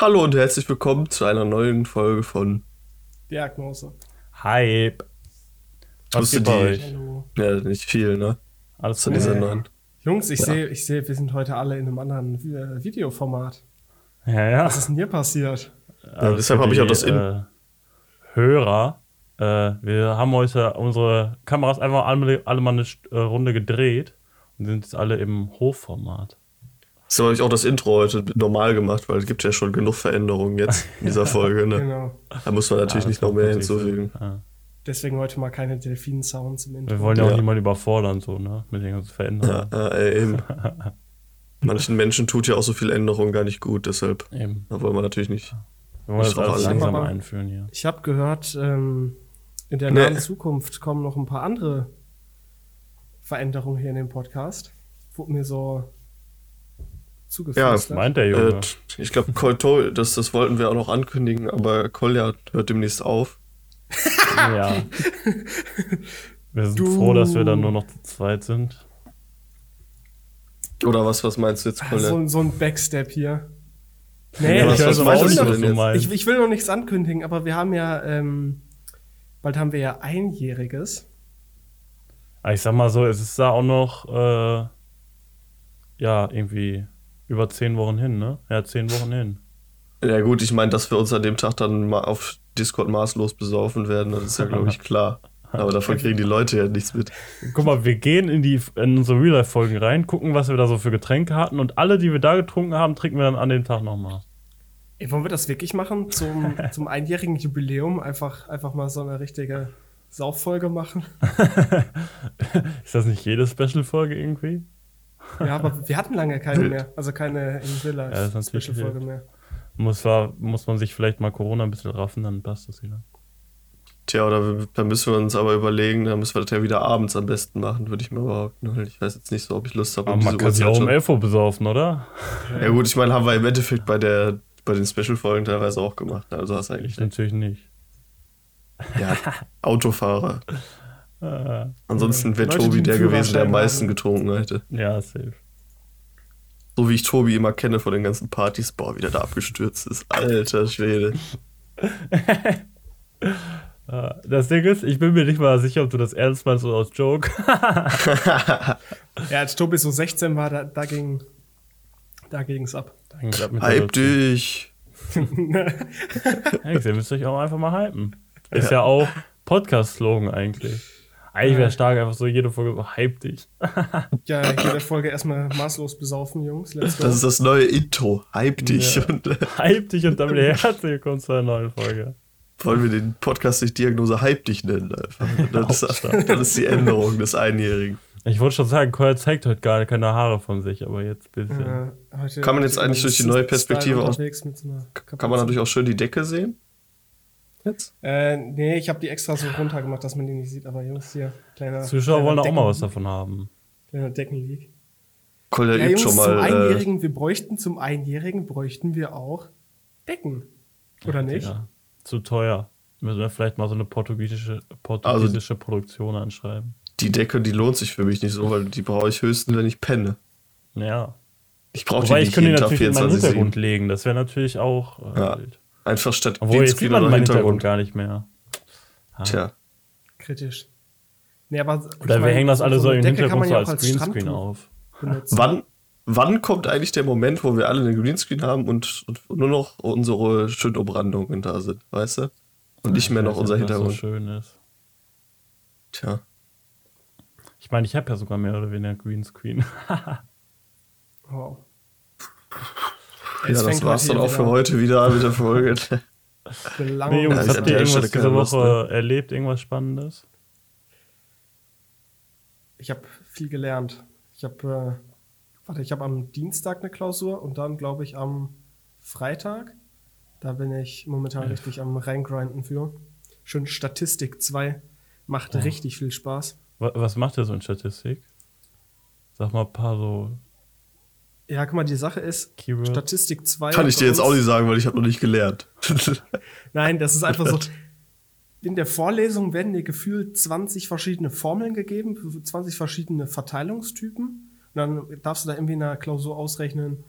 Hallo und herzlich willkommen zu einer neuen Folge von Diagnose. Hype. Was geht bei euch? Hallo. Ja, nicht viel, ne? Alles Zu dieser neuen. Jungs, ich Ja. sehe, ich sehe, wir sind heute alle in einem anderen äh, Videoformat. Ja, ja. Was ist denn hier passiert? Also deshalb für hab ich auch das in- Äh, Hörer. Äh, wir haben heute unsere Kameras einfach alle, alle mal eine äh, Runde gedreht und sind jetzt alle im Hochformat. Das habe ich auch das Intro heute normal gemacht, weil es gibt ja schon genug Veränderungen jetzt in dieser Folge, ne? Genau. Da muss man natürlich Ja, nicht noch mehr hinzufügen. Ja. Deswegen heute mal keine Delfin-Sounds im Intro. Wir wollen ja auch Ja. niemanden überfordern, so, ne? Mit den ganzen Ja, Veränderungen. ja, ey, eben. Manchen Menschen tut ja auch so viel Änderung gar nicht gut, deshalb Eben. da wollen wir natürlich nicht. Wir wollen das alles langsam einführen hier. Ich habe gehört, ähm, in der Nee. nahen Zukunft kommen noch ein paar andere Veränderungen hier in dem Podcast. Wurde mir so zugeflüstert. Meint der Äh, Junge. ich glaube, Col das, das wollten wir auch noch ankündigen, aber Kolja hört demnächst auf. ja. Wir sind Du- froh, dass wir dann nur noch zu zweit sind. Oder was, was meinst du jetzt, Ah, Kolja? so, so ein Backstep hier. Ja, Nee, was- ich, was ich, meinst will du noch, denn jetzt? meinst. ich, ich will noch nichts ankündigen, aber wir haben ja, ähm, bald haben wir ja einjähriges. Aber ich sag mal so, es ist da auch noch, äh, ja, irgendwie über zehn Wochen hin, ne? Ja, zehn Wochen hin. Ja gut, ich meine, dass wir uns an dem Tag dann mal auf Discord maßlos besaufen werden, das ist ja, glaube ich, klar. Aber davon kriegen die Leute ja nichts mit. Guck mal, wir gehen in, die, in unsere Real-Life-Folgen rein, gucken, was wir da so für Getränke hatten und alle, die wir da getrunken haben, trinken wir dann an dem Tag nochmal. Ey, wollen wir das wirklich machen? Zum, zum einjährigen Jubiläum einfach, einfach mal so eine richtige Sauffolge machen? Ist das nicht jede Special-Folge irgendwie? Ja, aber wir hatten lange keine mehr. Also keine in Real Ja, das Special-Folge wild. mehr. Muss, war, muss man sich vielleicht mal Corona ein bisschen raffen, dann passt das wieder. Tja, oder wir, da müssen wir uns aber überlegen, da müssen wir das ja wieder abends am besten machen, würde ich mal behaupten. Ich weiß jetzt nicht so, ob ich Lust habe. Aber um man kann sich auch um schon- 11 Uhr besaufen, oder? Ja gut, ich meine, haben wir im Endeffekt bei der bei den Special-Folgen teilweise auch gemacht. Also hast du Ich eigentlich natürlich nicht. ja, Autofahrer. Äh, Ansonsten wäre Leute, Tobi der gewesen, der am meisten haben. getrunken hätte. ja, safe. So wie ich Tobi immer kenne von den ganzen Partys. Boah, wie der da abgestürzt ist. Alter Schwede. Äh, Das Ding ist, ich bin mir nicht mal sicher, ob du das ernst meinst oder aus Joke. Ja, als Tobi so 16 war, da, da ging da ging's ab. Hype dich. Ja, ihr müsst euch auch einfach mal hypen. Ist ja, auch Podcast-Slogan eigentlich. Eigentlich wäre stark einfach so jede Folge so hype dich. Ja, jede Folge erstmal maßlos besaufen, Jungs. Let's go. Das ist das neue Intro. Hype dich. Ja. Und äh, Hype dich und damit herzlich willkommen zu einer neuen Folge. wollen wir den Podcast nicht Diagnose Hype dich nennen. Das, ist, das ist die Änderung des Einjährigen. Ich wollte schon sagen, Koya zeigt heute gar keine Haare von sich, aber jetzt ein bisschen. Ja, heute- Kann man jetzt eigentlich durch die neue Perspektive mit so einer Kann man natürlich auch schön die Decke sehen? Jetzt? Äh, nee, ich habe die extra so runter gemacht, dass man die nicht sieht. Aber Jungs, hier, kleiner. Zuschauer kleiner wollen auch mal Decken- was davon haben. Kleiner Deckenleak. Kolja Ja, übt Jungs, schon zum mal. Äh, Einjährigen, wir bräuchten zum Einjährigen, bräuchten wir auch Decken. Oder nicht? Ja, zu teuer. Müssen wir vielleicht mal so eine portugiesische, portugiesische Produktion anschreiben. die Decke, die lohnt sich für mich nicht so, weil die brauche ich höchstens, wenn ich penne. Ja. Ich brauche die Wobei ich nicht könnte die natürlich in meinen 24 Hintergrund legen. Das wäre natürlich auch äh, Ja. wild. Einfach statt Obwohl, jetzt sieht man meinen Hintergrund Hintergrund. gar nicht mehr. Ah. Tja, Kritisch. Nee, aber Oder wir mein, hängen das alle so im Hintergrund man so auch als Greenscreen auf. benutzen. wann, wann kommt eigentlich der Moment, wo wir alle einen Greenscreen haben und, und nur noch unsere schönen Umrandungen da sind, weißt du? Und nicht mehr noch unser nicht, Hintergrund. so schön ist. Tja, Ich meine, ich habe ja sogar mehr oder weniger Greenscreen. Wow. Ja, das war's dann auch für heute wieder mit der Folge. Lang nee, Jungs, Ja, habt ihr der irgendwas diese Woche erlebt? Irgendwas Spannendes? Ich habe viel gelernt. Ich habe, äh, warte, ich habe am Dienstag eine Klausur und dann glaube ich am Freitag. Da bin ich momentan richtig am reingrinden für. Schön Statistik 2. Macht Oh. richtig viel Spaß. Wa- Was macht ihr so in Statistik? Sag mal ein paar so Ja, guck mal, die Sache ist, Keywords. Statistik 2. Kann ich dir jetzt auch nicht sagen, weil ich habe noch nicht gelernt. Nein, das ist einfach so. In der Vorlesung werden dir gefühlt 20 verschiedene Formeln gegeben, für 20 verschiedene Verteilungstypen. Und dann darfst du da irgendwie in einer Klausur ausrechnen,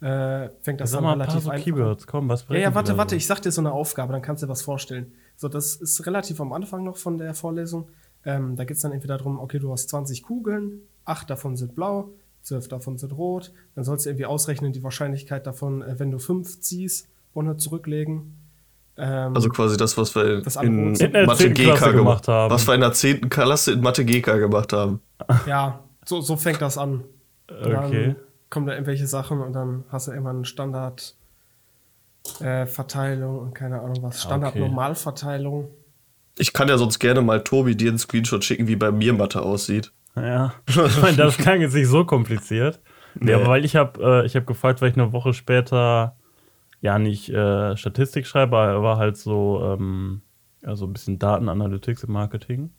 äh, fängt das dann mal ein paar relativ so einfach Keywords, komm, was Ja, ja, warte, warte, ich sag dir so eine Aufgabe, dann kannst du dir was vorstellen. So, das ist relativ am Anfang noch von der Vorlesung. Ähm, da geht's dann entweder darum, okay, du hast 20 Kugeln, acht davon sind blau, zwölf davon sind rot. Dann sollst du irgendwie ausrechnen, die Wahrscheinlichkeit davon, äh, wenn du fünf ziehst, 100 zurücklegen. Ähm, Also quasi das, was wir Das in In der Mathe 10. GK Klasse gemacht haben. Was wir in der 10. Klasse in Mathe GK gemacht haben. ja, so, so fängt das an. Und Okay. Dann kommen da irgendwelche Sachen und dann hast du irgendwann eine Standard äh, Verteilung und keine Ahnung was. Standard Okay. Normalverteilung. Ich kann ja sonst gerne mal Tobi dir einen Screenshot schicken, wie bei mir Mathe aussieht. Ja, ich meine, das klang jetzt nicht so kompliziert. Nee, aber weil ich habe äh, ich hab gefragt, weil ich eine Woche später ja nicht äh, Statistik schreibe, aber halt so ähm, ja, so ein bisschen Datenanalytics im Marketing.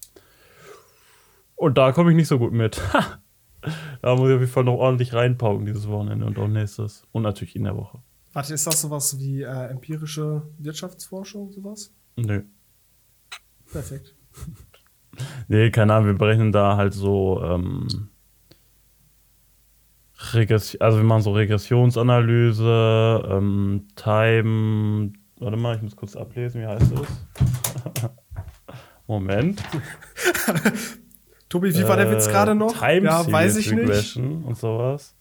Und da komme ich nicht so gut mit. da muss ich auf jeden Fall noch ordentlich reinpauken dieses Wochenende und auch nächstes. Und natürlich in der Woche. Warte, ist das sowas wie äh, empirische Wirtschaftsforschung, sowas? Nö. Perfekt. Nee, keine Ahnung, wir berechnen da halt so, ähm, Regress also wir machen so Regressionsanalyse, ähm, Time, warte mal, ich muss kurz ablesen, wie heißt das? Moment. Tobi, wie war der Witz Äh, gerade noch? Time ja, weiß ich nicht. Regression und sowas.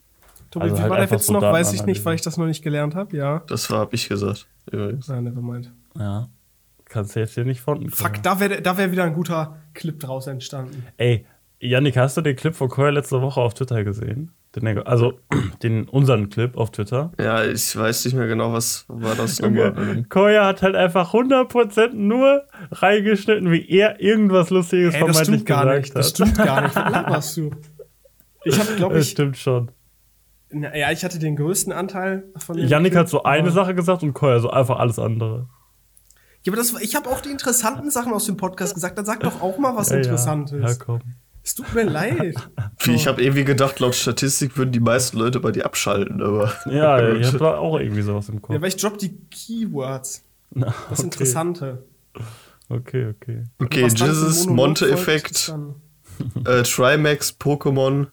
Tobi, Also wie halt war der Witz so noch? Weiß ich nicht, weil ich das noch nicht gelernt habe. Ja. Das war, hab ich gesagt. Übrigens. Nein, nevermind. Ja. Kannst du jetzt hier nicht von. Fuck, da wäre da wär wieder ein guter Clip draus entstanden. Ey, Yannick, hast du den Clip von Koya letzte Woche auf Twitter gesehen? Den, also den unseren Clip auf Twitter. Ja, ich weiß nicht mehr genau, was war das nochmal. Koya hat halt einfach 100% nur reingeschnitten, wie er irgendwas Lustiges Ey, das vermeintlich stimmt gar gesagt nicht. Das hat. stimmt gar nicht. Was laberst du? Ich habe, glaube Das ich, stimmt schon. na, ja, ich hatte den größten Anteil von dem Yannick Clip, hat so eine Sache gesagt und Koya so einfach alles andere. Ja, aber das, ich habe auch die interessanten Sachen aus dem Podcast gesagt. Dann sag doch auch mal was Ja, Interessantes. Ja, ja, komm. Es tut mir leid. Wie, ich habe irgendwie gedacht, laut Statistik würden die meisten Leute bei dir abschalten, aber. Ja, ich hab da auch irgendwie sowas im Kopf. Ja, weil ich drop die Keywords. Na, Das okay. Interessante. Okay, okay. Okay, Jesus, Monte-Effekt, äh, Trimax, Pokémon.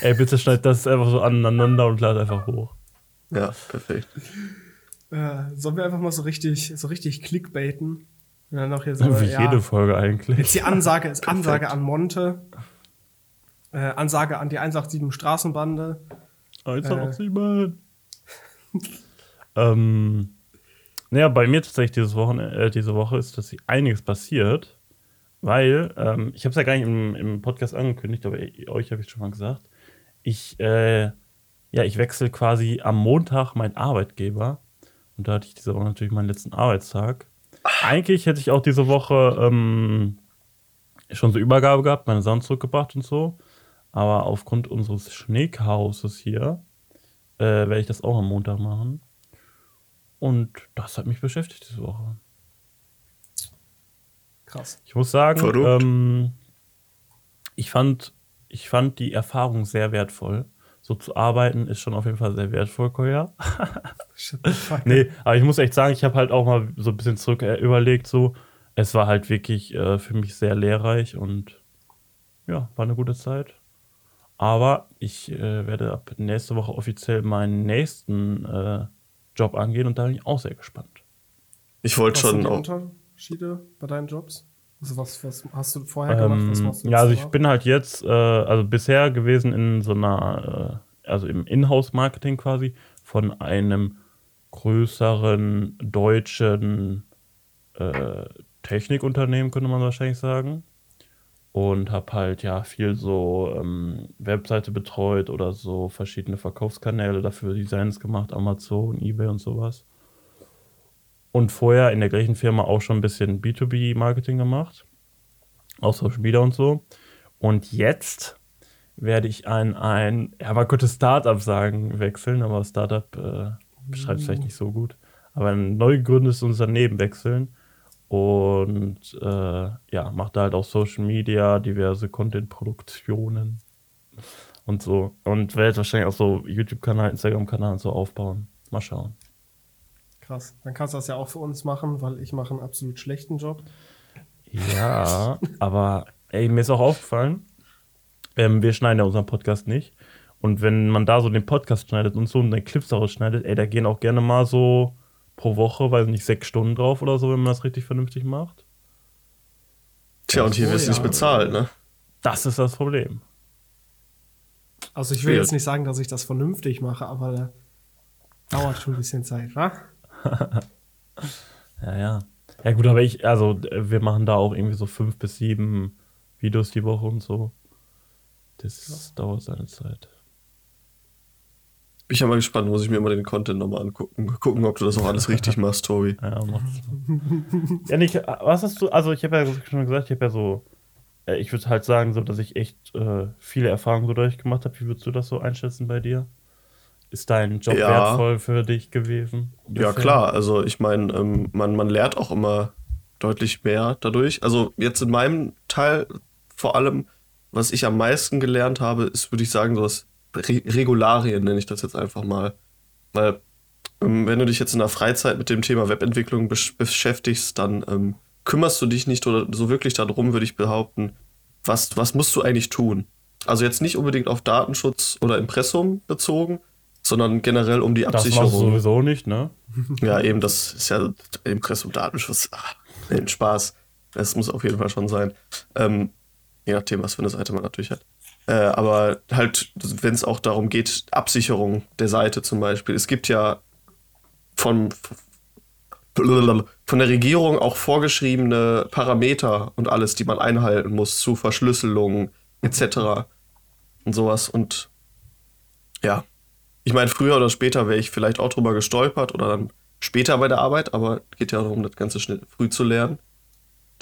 Ey, bitte schneid das einfach so aneinander und lad einfach hoch. Ja, perfekt. Äh, sollen wir einfach mal so richtig, so richtig clickbaiten? Und dann noch hier so, Wie ja, jede Folge eigentlich. Jetzt die Ansage ist Ansage an Monte. Äh, Ansage an die 187 Straßenbande. Eins Äh. noch sieben. ähm, naja, bei mir tatsächlich dieses Wochenende, äh, diese Woche ist dass einiges passiert, weil ähm, ich habe es ja gar nicht im, im Podcast angekündigt, aber e- euch habe ich schon mal gesagt. Ich, äh, ja, ich wechsle quasi am Montag meinen Arbeitgeber und da hatte ich diese Woche natürlich meinen letzten Arbeitstag. Eigentlich hätte ich auch diese Woche ähm, schon so Übergabe gehabt, meine Sachen zurückgebracht und so. Aber aufgrund unseres Schneechaoses hier äh, werde ich das auch am Montag machen. Und das hat mich beschäftigt diese Woche. Krass. Ich muss sagen, ähm, ich, fand, ich fand die Erfahrung sehr wertvoll. So zu arbeiten ist schon auf jeden Fall sehr wertvoll, Koya. Nee, aber ich muss echt sagen, ich habe halt auch mal so ein bisschen zurück äh, überlegt, so. Es war halt wirklich äh, für mich sehr lehrreich und ja, war eine gute Zeit. Aber ich äh, werde ab nächste Woche offiziell meinen nächsten äh, Job angehen und da bin ich auch sehr gespannt. Ich wollte Was sind schon die auch. Unterschiede bei deinen Jobs? Also was, was hast du vorher gemacht? Ähm, du ja, also ich danach? bin halt jetzt, äh, also bisher gewesen in so einer, äh, also im Inhouse-Marketing quasi von einem größeren deutschen äh, Technikunternehmen, könnte man wahrscheinlich sagen. Und habe halt ja viel so ähm, Webseite betreut oder so verschiedene Verkaufskanäle dafür Designs gemacht, Amazon, Ebay und sowas. Und vorher in der gleichen Firma auch schon ein bisschen B2B-Marketing gemacht auch Social Media und so. Und jetzt werde ich an ein, ja, man könnte Startup sagen, wechseln, aber Startup äh, beschreibt es vielleicht nicht so gut. Aber ein neu gegründetes Unternehmen wechseln und äh, ja, macht da halt auch Social Media, diverse Content-Produktionen und so. Und werde wahrscheinlich auch so YouTube-Kanal, Instagram-Kanal und so aufbauen. Mal schauen. Krass. Dann kannst du das ja auch für uns machen, weil ich mache einen absolut schlechten Job. Ja, aber ey, mir ist auch aufgefallen, ähm, wir schneiden ja unseren Podcast nicht. Und wenn man da so den Podcast schneidet und so und dann Clips daraus schneidet, ey, da gehen auch gerne mal so pro Woche, weiß nicht, sechs Stunden drauf oder so, wenn man das richtig vernünftig macht. Tja, und hier so, wirst du ja. nicht bezahlt, ne? Das ist das Problem. Also ich will Schwierig. jetzt nicht sagen, dass ich das vernünftig mache, aber da dauert schon ein bisschen Zeit, wa? Ja, ja. Ja, gut, aber ich, also, äh, wir machen da auch irgendwie so fünf bis sieben Videos die Woche und so. Das dauert seine Zeit. Bin ich ja mal gespannt, muss ich mir mal den Content nochmal angucken. Gucken, ob du das auch alles richtig machst, Tobi. Ja, macht's mal. ja, nicht, was hast du, also ich habe ja schon gesagt, ich habe ja so, äh, ich würde halt sagen, so, dass ich echt äh, viele Erfahrungen so durchgemacht habe. Wie würdest du das so einschätzen bei dir? Ist dein Job Ja. wertvoll für dich gewesen? Ja, klar. Also, ich meine, ähm, man, man lernt auch immer deutlich mehr dadurch. Also, jetzt in meinem Teil vor allem, was ich am meisten gelernt habe, ist, würde ich sagen, sowas Re Regularien nenne ich das jetzt einfach mal. Weil, ähm, wenn du dich jetzt in der Freizeit mit dem Thema Webentwicklung besch beschäftigst, dann ähm, kümmerst du dich nicht oder so wirklich darum, würde ich behaupten, was, was musst du eigentlich tun? Also jetzt nicht unbedingt auf Datenschutz oder Impressum bezogen, sondern generell um die Das Absicherung. du sowieso nicht, ne? Ja, eben, das ist ja Impressum Datenschutz. Ach, ein Spaß. Das muss auf jeden Fall schon sein. Ähm, je nachdem, was für eine Seite man natürlich hat. Äh, aber halt, wenn es auch darum geht, Absicherung der Seite zum Beispiel. Es gibt ja von, von der Regierung auch vorgeschriebene Parameter und alles, die man einhalten muss zu Verschlüsselung etc. und sowas. Und ja, ich meine, früher oder später wäre ich vielleicht auch drüber gestolpert oder dann später bei der Arbeit, aber geht ja darum, das Ganze schnell früh zu lernen.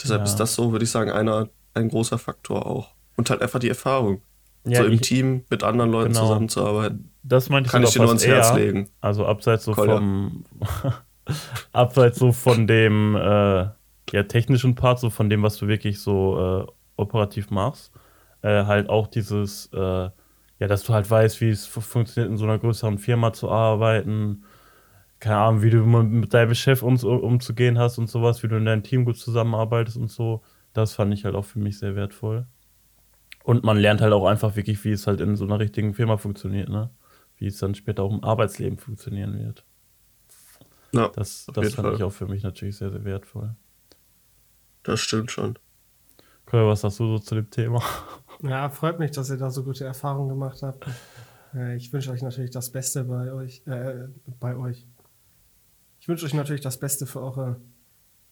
Deshalb Ja. ist das so, würde ich sagen, einer, ein großer Faktor auch. Und halt einfach die Erfahrung. Ja, so im ich- Team mit anderen Leuten Genau. zusammenzuarbeiten. Das meinte ich Kann ich dir nur ans Herz eher. legen. Also abseits so Kolja. vom abseits so von dem äh, ja, technischen Part, so von dem, was du wirklich so äh, operativ machst, äh, halt auch dieses, äh, ja, dass du halt weißt, wie es fu- funktioniert, in so einer größeren Firma zu arbeiten, keine Ahnung, wie du mit deinem Chef um, umzugehen hast und sowas, wie du in deinem Team gut zusammenarbeitest und so, das fand ich halt auch für mich sehr wertvoll. Und man lernt halt auch einfach wirklich, wie es halt in so einer richtigen Firma funktioniert, ne? Wie es dann später auch im Arbeitsleben funktionieren wird. Ja, Das, das fand Fall. ich auch für mich natürlich sehr, sehr wertvoll. das stimmt schon. Kolja, was sagst du so zu dem Thema? Ja, freut mich, dass ihr da so gute Erfahrungen gemacht habt. Äh, ich wünsche euch natürlich das Beste bei euch. Äh, bei euch. Ich wünsche euch natürlich das Beste für eure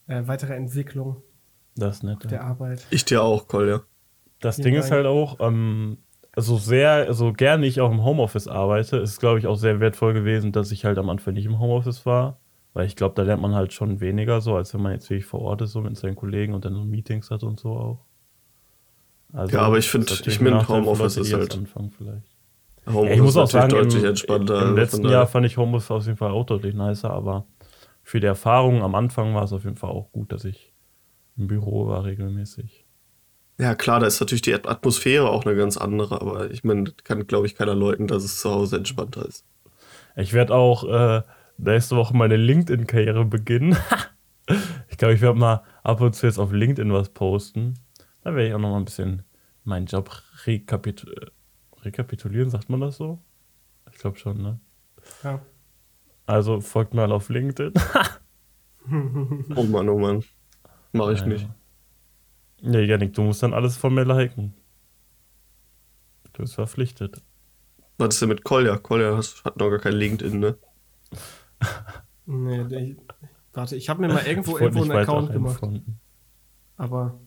äh, weitere Entwicklung Das ist nett. der Ja. Arbeit. Ich dir auch, Kolja. Das Vielen Ding ist Dank. halt auch, ähm, so sehr, so gerne ich auch im Homeoffice arbeite, ist glaube ich auch sehr wertvoll gewesen, dass ich halt am Anfang nicht im Homeoffice war. Weil ich glaube, da lernt man halt schon weniger so, als wenn man jetzt wirklich vor Ort ist, so mit seinen Kollegen und dann so Meetings hat und so auch. Also, Ja, aber ich find- ist natürlich ich für Homeoffice ist halt-. Homeoffice Ja, ich muss auch sagen, deutlich im, entspannter. im letzten Jahr fand ich Homeoffice auf jeden Fall auch deutlich nicer, aber für die Erfahrung am Anfang war es auf jeden Fall auch gut, dass ich im Büro war regelmäßig. Ja, klar, da ist natürlich die Atmosphäre auch eine ganz andere, aber ich meine, kann, glaube ich, keiner leugnen, dass es zu Hause entspannter ist. Ich werde auch äh, nächste Woche meine LinkedIn-Karriere beginnen. ich glaube, ich werde mal ab und zu jetzt auf LinkedIn was posten. Da werde ich auch noch mal ein bisschen meinen Job rekapit rekapitulieren, sagt man das so? Ich glaube schon, ne? Ja. Also folgt mal auf LinkedIn. Oh Mann, oh Mann. Mache ich Ja, nicht. Ja, Janik, du musst dann alles von mir liken. Du bist verpflichtet. Was ist denn mit Kolja? Kolja hat noch gar kein LinkedIn, ne? Nee, ich, warte, ich habe mir mal irgendwo, irgendwo einen Account gemacht. einfronten. Aber.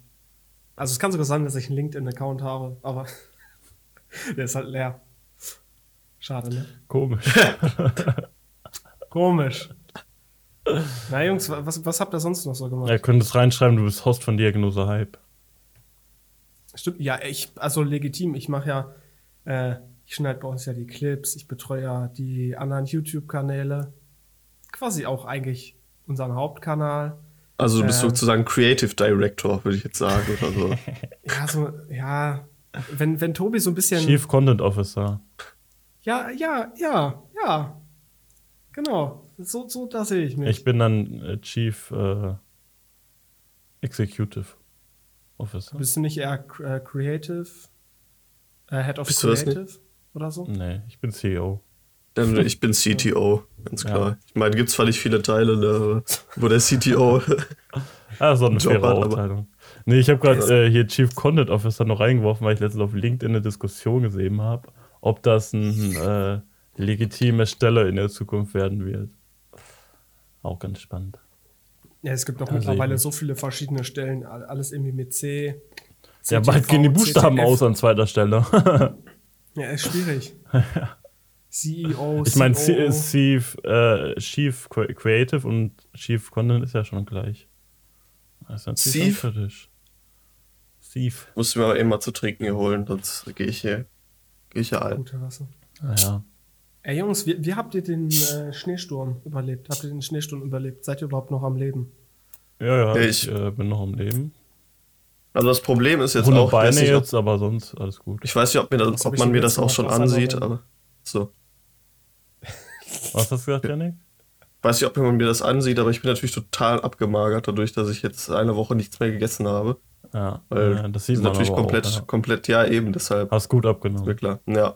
Also es kann sogar sein, dass ich einen LinkedIn-Account habe, aber der ist halt leer. Schade, ne? Komisch. Komisch. Na Jungs, wa- was, was habt ihr sonst noch so gemacht? Er könnte es reinschreiben, du bist Host von Diagnose Hype. Stimmt, ja, ich, also legitim, ich mache ja, äh, ich schneide bei uns ja die Clips, ich betreue ja die anderen YouTube-Kanäle. Quasi auch eigentlich unseren Hauptkanal. Also du bist Ähm. sozusagen Creative Director, würde ich jetzt sagen, oder so. Ja, so, ja, wenn, wenn Tobi so ein bisschen. Chief Content Officer. Ja, ja, ja, ja. Genau. So, so da sehe ich mich. Ich bin dann äh, Chief äh, Executive Officer. Bist du nicht eher äh, Creative? Äh, Head of Bist Creative? oder so? Nee, ich bin CEO. Ähm, Ich bin CTO, ganz klar. Ich meine, gibt zwar nicht viele Teile, ne, wo der CTO. Ah, so eine Job faire Aufteilung. Nee, ich habe gerade äh, hier Chief Content Officer noch reingeworfen, weil ich letztens auf LinkedIn eine Diskussion gesehen habe, ob das ein äh, legitime Stelle in der Zukunft werden wird. Auch ganz spannend. Ja, es gibt doch Ja, sehe ich mittlerweile so viele verschiedene Stellen, all- alles irgendwie mit C. Ja, bald gehen die Buchstaben CTF. aus an zweiter Stelle. Ja, ist schwierig. CEO, ich meine. Chief, äh, Chief Cre- Creative und Chief Content ist ja schon gleich. Das ist Chief? Chief. Du mir aber eben mal zu trinken hier holen, sonst gehe ich hier. Gehe ich hier ein. Gute Wasser. Naja. Ey Jungs, wie, wie habt ihr den äh, Schneesturm überlebt? Habt ihr den Schneesturm überlebt? Seid ihr überhaupt noch am Leben? Ja, ja, Ja, ich ich- äh, bin noch am Leben. Also das Problem ist jetzt Ohne auch, Beine ich, jetzt, aber sonst alles gut. ich weiß nicht, ob, mir das, ob ich man mir das auch schon ansieht, aber so. Was hast du gesagt, Janik? Weiß nicht, ob man mir das ansieht, aber ich bin natürlich total abgemagert dadurch, dass ich jetzt eine Woche nichts mehr gegessen habe. Ja, Weil ja, das sieht ist man natürlich aber komplett, Auch, ja. komplett, ja eben, deshalb, Hast gut ist mir abgenommen. klar. Ja.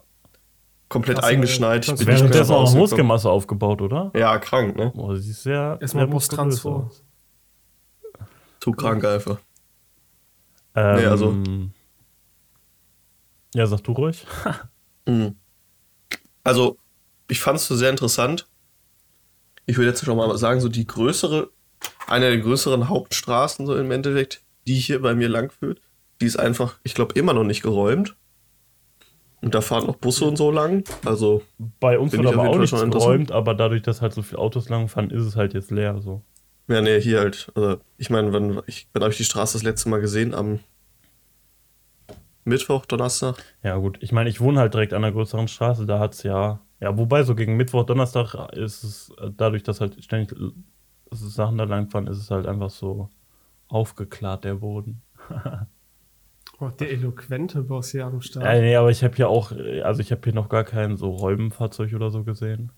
Komplett Hast du- eingeschneit. hast bin du nicht mehr Währenddessen auch. Muskelmasse aufgebaut, oder? Ja, krank, ne? Boah, sie ist sehr. Erstmal aus. Zu krank einfach. Ähm, Nee, also- Ja, sag du ruhig. Mhm. Also, ich fand es so sehr interessant. Ich würde jetzt schon mal sagen, so die größere, eine der größeren Hauptstraßen, so im Endeffekt, die hier bei mir langführt, die ist einfach, ich glaube, immer noch nicht geräumt. Und da fahren noch Busse und so lang. Also, Bei uns wird aber auch interessant. geräumt, aber dadurch, dass halt so viele Autos langfahren, ist es halt jetzt leer. So. ja, nee, hier halt. Also, ich meine, wann, ich, wann habe ich die Straße das letzte Mal gesehen? Am Mittwoch, Donnerstag? Ja, gut. Ich meine, ich wohne halt direkt an einer größeren Straße, da hat es ja. Ja, wobei so gegen Mittwoch, Donnerstag ist es, äh, dadurch, dass halt ständig äh, Sachen da langfahren, ist es halt einfach so aufgeklärt, der Boden. Oh, der eloquente Boss hier am Start. Ja, nee, aber ich habe hier auch, äh, also ich habe hier noch gar kein so Räumenfahrzeug oder so gesehen.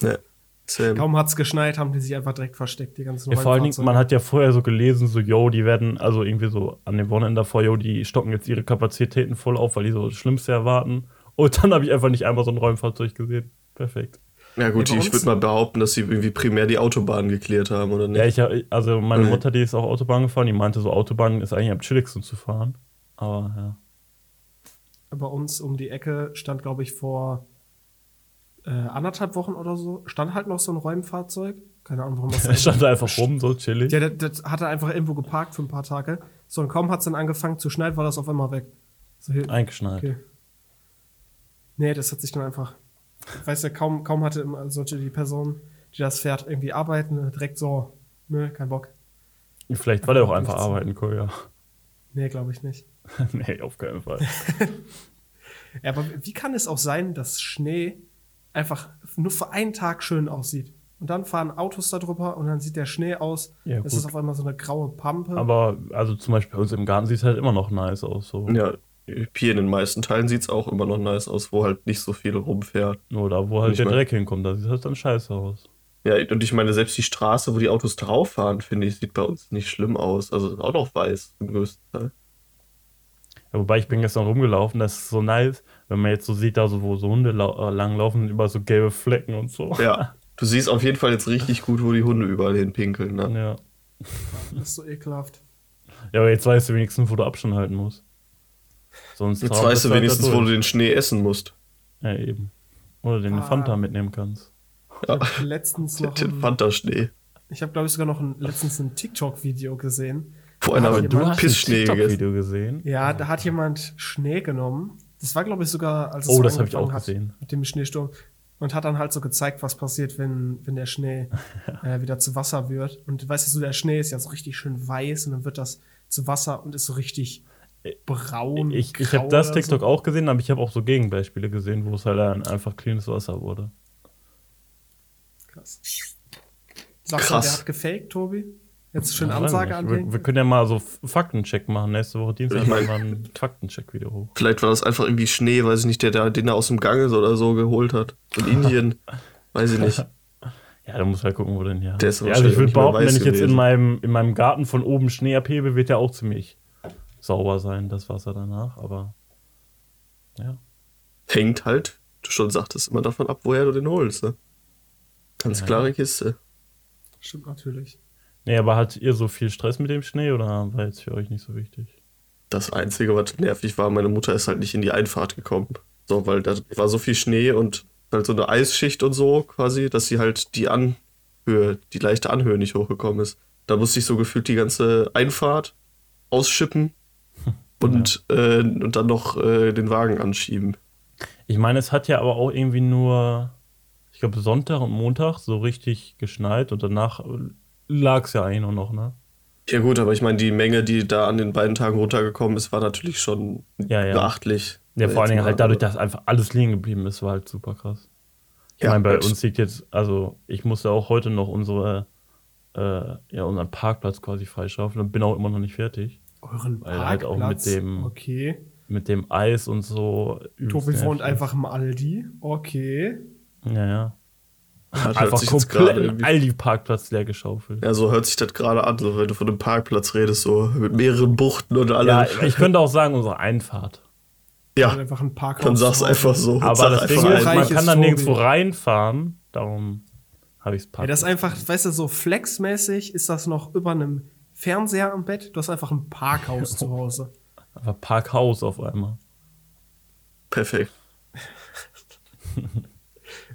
Ne. Same. Kaum hat's geschneit, haben die sich einfach direkt versteckt, die ganzen Ja, vor allen Dingen, man hat ja vorher so gelesen, so, yo, die werden, also irgendwie so an dem Wochenende davor, yo, die stocken jetzt ihre Kapazitäten voll auf, weil die so das Schlimmste erwarten. Und dann habe ich einfach nicht einmal so ein Räumfahrzeug gesehen. Perfekt. Ja, gut, Ja, ich würde mal behaupten, dass sie irgendwie primär die Autobahn geklärt haben, oder nicht? Ja, ich, also meine. Mutter, die ist auch Autobahn gefahren, die meinte, so Autobahn ist eigentlich am chilligsten zu fahren. Aber ja. Bei uns um die Ecke stand, glaube ich, vor äh, anderthalb Wochen oder so, stand halt noch so ein Räumfahrzeug. Keine Ahnung, warum das Er stand da einfach rum, so chillig. Ja, das, das hat er einfach irgendwo geparkt für ein paar Tage. So, und kaum hat's dann angefangen zu schneiden, war das auf einmal weg. So, hier, Eingeschneit. okay. Nee, das hat sich dann einfach. Ich weiß ja, kaum, kaum hatte immer- sollte die Person, die das fährt, irgendwie arbeiten, direkt so, ne, kein Bock. Vielleicht war der auch einfach arbeiten, cool, ja. Nee, glaube ich nicht. nee, auf keinen Fall. Ja, aber wie kann es auch sein, dass Schnee einfach nur für einen Tag schön aussieht? Und dann fahren Autos da drüber und dann sieht der Schnee aus. Ja, es ist auf einmal so eine graue Pampe. Aber also zum Beispiel bei uns im Garten sieht es halt immer noch nice aus. So. Ja, hier in den meisten Teilen sieht es auch immer noch nice aus, wo halt nicht so viel rumfährt. Nur da, wo halt der mein- Dreck hinkommt, da sieht das dann scheiße aus. Ja, und ich meine, selbst die Straße, wo die Autos drauf fahren, finde ich, sieht bei uns nicht schlimm aus. Also auch noch weiß im größten Teil. Ja, wobei ich bin gestern rumgelaufen, das ist so nice, wenn man jetzt so sieht, da so, wo so Hunde lau- äh, langlaufen, über so gelbe Flecken und so. Ja, du siehst auf jeden Fall jetzt richtig gut, wo die Hunde überall hinpinkeln. Ne? Ja. Das ist so ekelhaft. ja, aber jetzt weißt du wenigstens, wo du Abstand halten musst. Sonst Jetzt weißt du halt wenigstens, wo du den Schnee essen musst. Ja, eben. Oder den Ah. Fanta mitnehmen kannst. Ich habe letztens noch Den Fanta-Schnee. ich habe glaube ich sogar noch ein, letztens ein TikTok-Video gesehen. Wo einer Aber du hast Pissschnee. TikTok-Video gesehen. Ja, da hat jemand Schnee genommen. Das war glaube ich sogar, als es Oh, das habe ich auch hat gesehen. mit dem Schneesturm und hat dann halt so gezeigt, was passiert, wenn wenn der Schnee äh, wieder zu Wasser wird. Und weißt du, so der Schnee ist ja so richtig schön weiß und dann wird das zu Wasser und ist so richtig braun. Ich, ich habe das TikTok so. auch gesehen, aber ich habe auch so Gegenbeispiele gesehen, wo es halt einfach cleanes Wasser wurde. Krass. Sagst Krass. du, der hat gefaked, Tobi? Jetzt schön Ja, Ansage anhängen? wir, wir können ja mal so Faktencheck machen. Nächste Woche Dienstag Ich mein- machen wir einen Faktencheck wieder hoch. Vielleicht war das einfach irgendwie Schnee, weiß ich nicht, der, der den er aus dem Ganges oder so geholt hat. In Indien. weiß ich nicht. Ja, da muss halt gucken, wo denn hier. Der ist ja, also ich würde behaupten, wenn ich jetzt in meinem, in meinem Garten von oben Schnee abhebe, wird der auch ziemlich sauber sein, das Wasser danach. Aber ja. hängt halt, du schon sagtest, immer davon ab, woher du den holst. Ne? Ganz Ja. klare Kiste. Stimmt natürlich. Nee, aber hattet ihr so viel Stress mit dem Schnee oder war jetzt für euch nicht so wichtig? Das Einzige, was nervig war, meine Mutter ist halt nicht in die Einfahrt gekommen. So, weil da war so viel Schnee und halt so eine Eisschicht und so quasi, dass sie halt die Anhöhe, die leichte Anhöhe nicht hochgekommen ist. Da musste ich so gefühlt die ganze Einfahrt ausschippen und, äh, und dann noch äh, den Wagen anschieben. Ich meine, es hat ja aber auch irgendwie nur, ich glaube, Sonntag und Montag so richtig geschneit und danach lag es ja eigentlich nur noch, ne? Ja gut, aber ich meine, die Menge, die da an den beiden Tagen runtergekommen ist, war natürlich schon Ja, ja. beachtlich. Ja, vor allen Dingen halt dadurch, dass einfach alles liegen geblieben ist, war halt super krass. Ich Ja, meine, bei uns liegt jetzt, also ich musste auch heute noch unsere, äh, ja, unseren Parkplatz quasi freischaufeln und bin auch immer noch nicht fertig. Euren Weil Parkplatz. halt auch mit dem- Okay. Mit dem Eis und so. Tobi wohnt einfach im Aldi. Okay. Ja, ja. Das hört Einfach komplett irgendwie- Aldi-Parkplatz leer geschaufelt. Ja, so hört sich das gerade an, so wenn du von einem Parkplatz redest, so mit mehreren Buchten und allem. Ja, ich könnte auch sagen, unsere Einfahrt. Ja, einfach ein Parkhaus. dann sag's zu Hause. einfach so. Aber das Ding ist, man kann da nirgendwo reinfahren. Darum habe ich es Ja, das ist einfach, weißt du, so flexmäßig ist das noch über einem Fernseher am Bett. Du hast einfach ein Parkhaus zu Hause. Einfach Parkhaus auf einmal. Perfekt.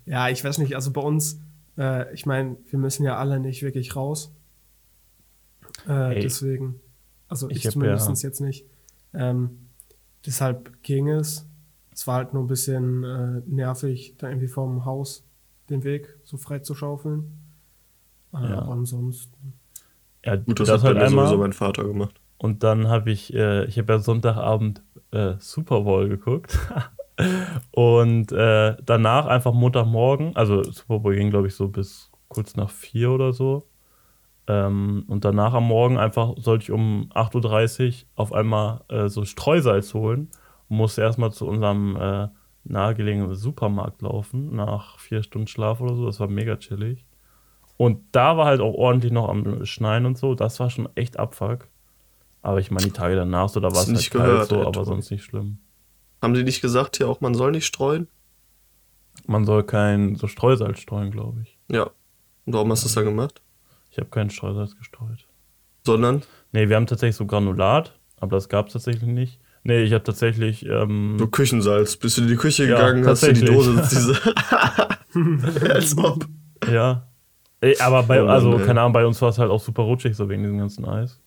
Ja, ich weiß nicht, also bei uns, äh, ich meine, wir müssen ja alle nicht wirklich raus. Äh, Ey. deswegen, also Ich ich, zumindest ja- jetzt nicht. Ähm, deshalb ging es. Es war halt nur ein bisschen äh, nervig, da irgendwie vom Haus den Weg so frei zu schaufeln. Äh, Ja. Aber ansonsten. Ja, Gut, das, das, hat bei halt mir einmal. sowieso mein Vater gemacht. Und dann habe ich, äh, ich habe ja Sonntagabend äh, Super Bowl geguckt. und äh, danach einfach Montagmorgen, also Super Bowl ging, glaube ich, so bis kurz nach vier oder so. Ähm, und danach am Morgen einfach sollte ich um 8.30 Uhr auf einmal äh, so Streusalz holen und musste erstmal zu unserem äh, nahegelegenen Supermarkt laufen, nach vier Stunden Schlaf oder so. Das war mega chillig. Und da war halt auch ordentlich noch am Schneien und so. Das war schon echt Abfuck. Aber ich meine, die Tage danach, so, da war es du halt nicht kalt gehört, so, aber sonst nicht schlimm. Haben die nicht gesagt hier auch, man soll nicht streuen? Man soll kein so Streusalz streuen, glaube ich. Ja. Und warum hast du das dann gemacht? Ich habe kein Streusalz gestreut. Sondern Nee, wir haben tatsächlich so Granulat, aber das gab es tatsächlich nicht. Nee, ich habe tatsächlich, ähm, so Küchensalz. Bist du in die Küche Ja, gegangen, hast dir die. Dose diese. Als ob. ja. Ey, aber bei, Oh Mann, also, ey. keine Ahnung, bei uns war es halt auch super rutschig, so wegen diesem ganzen Eis.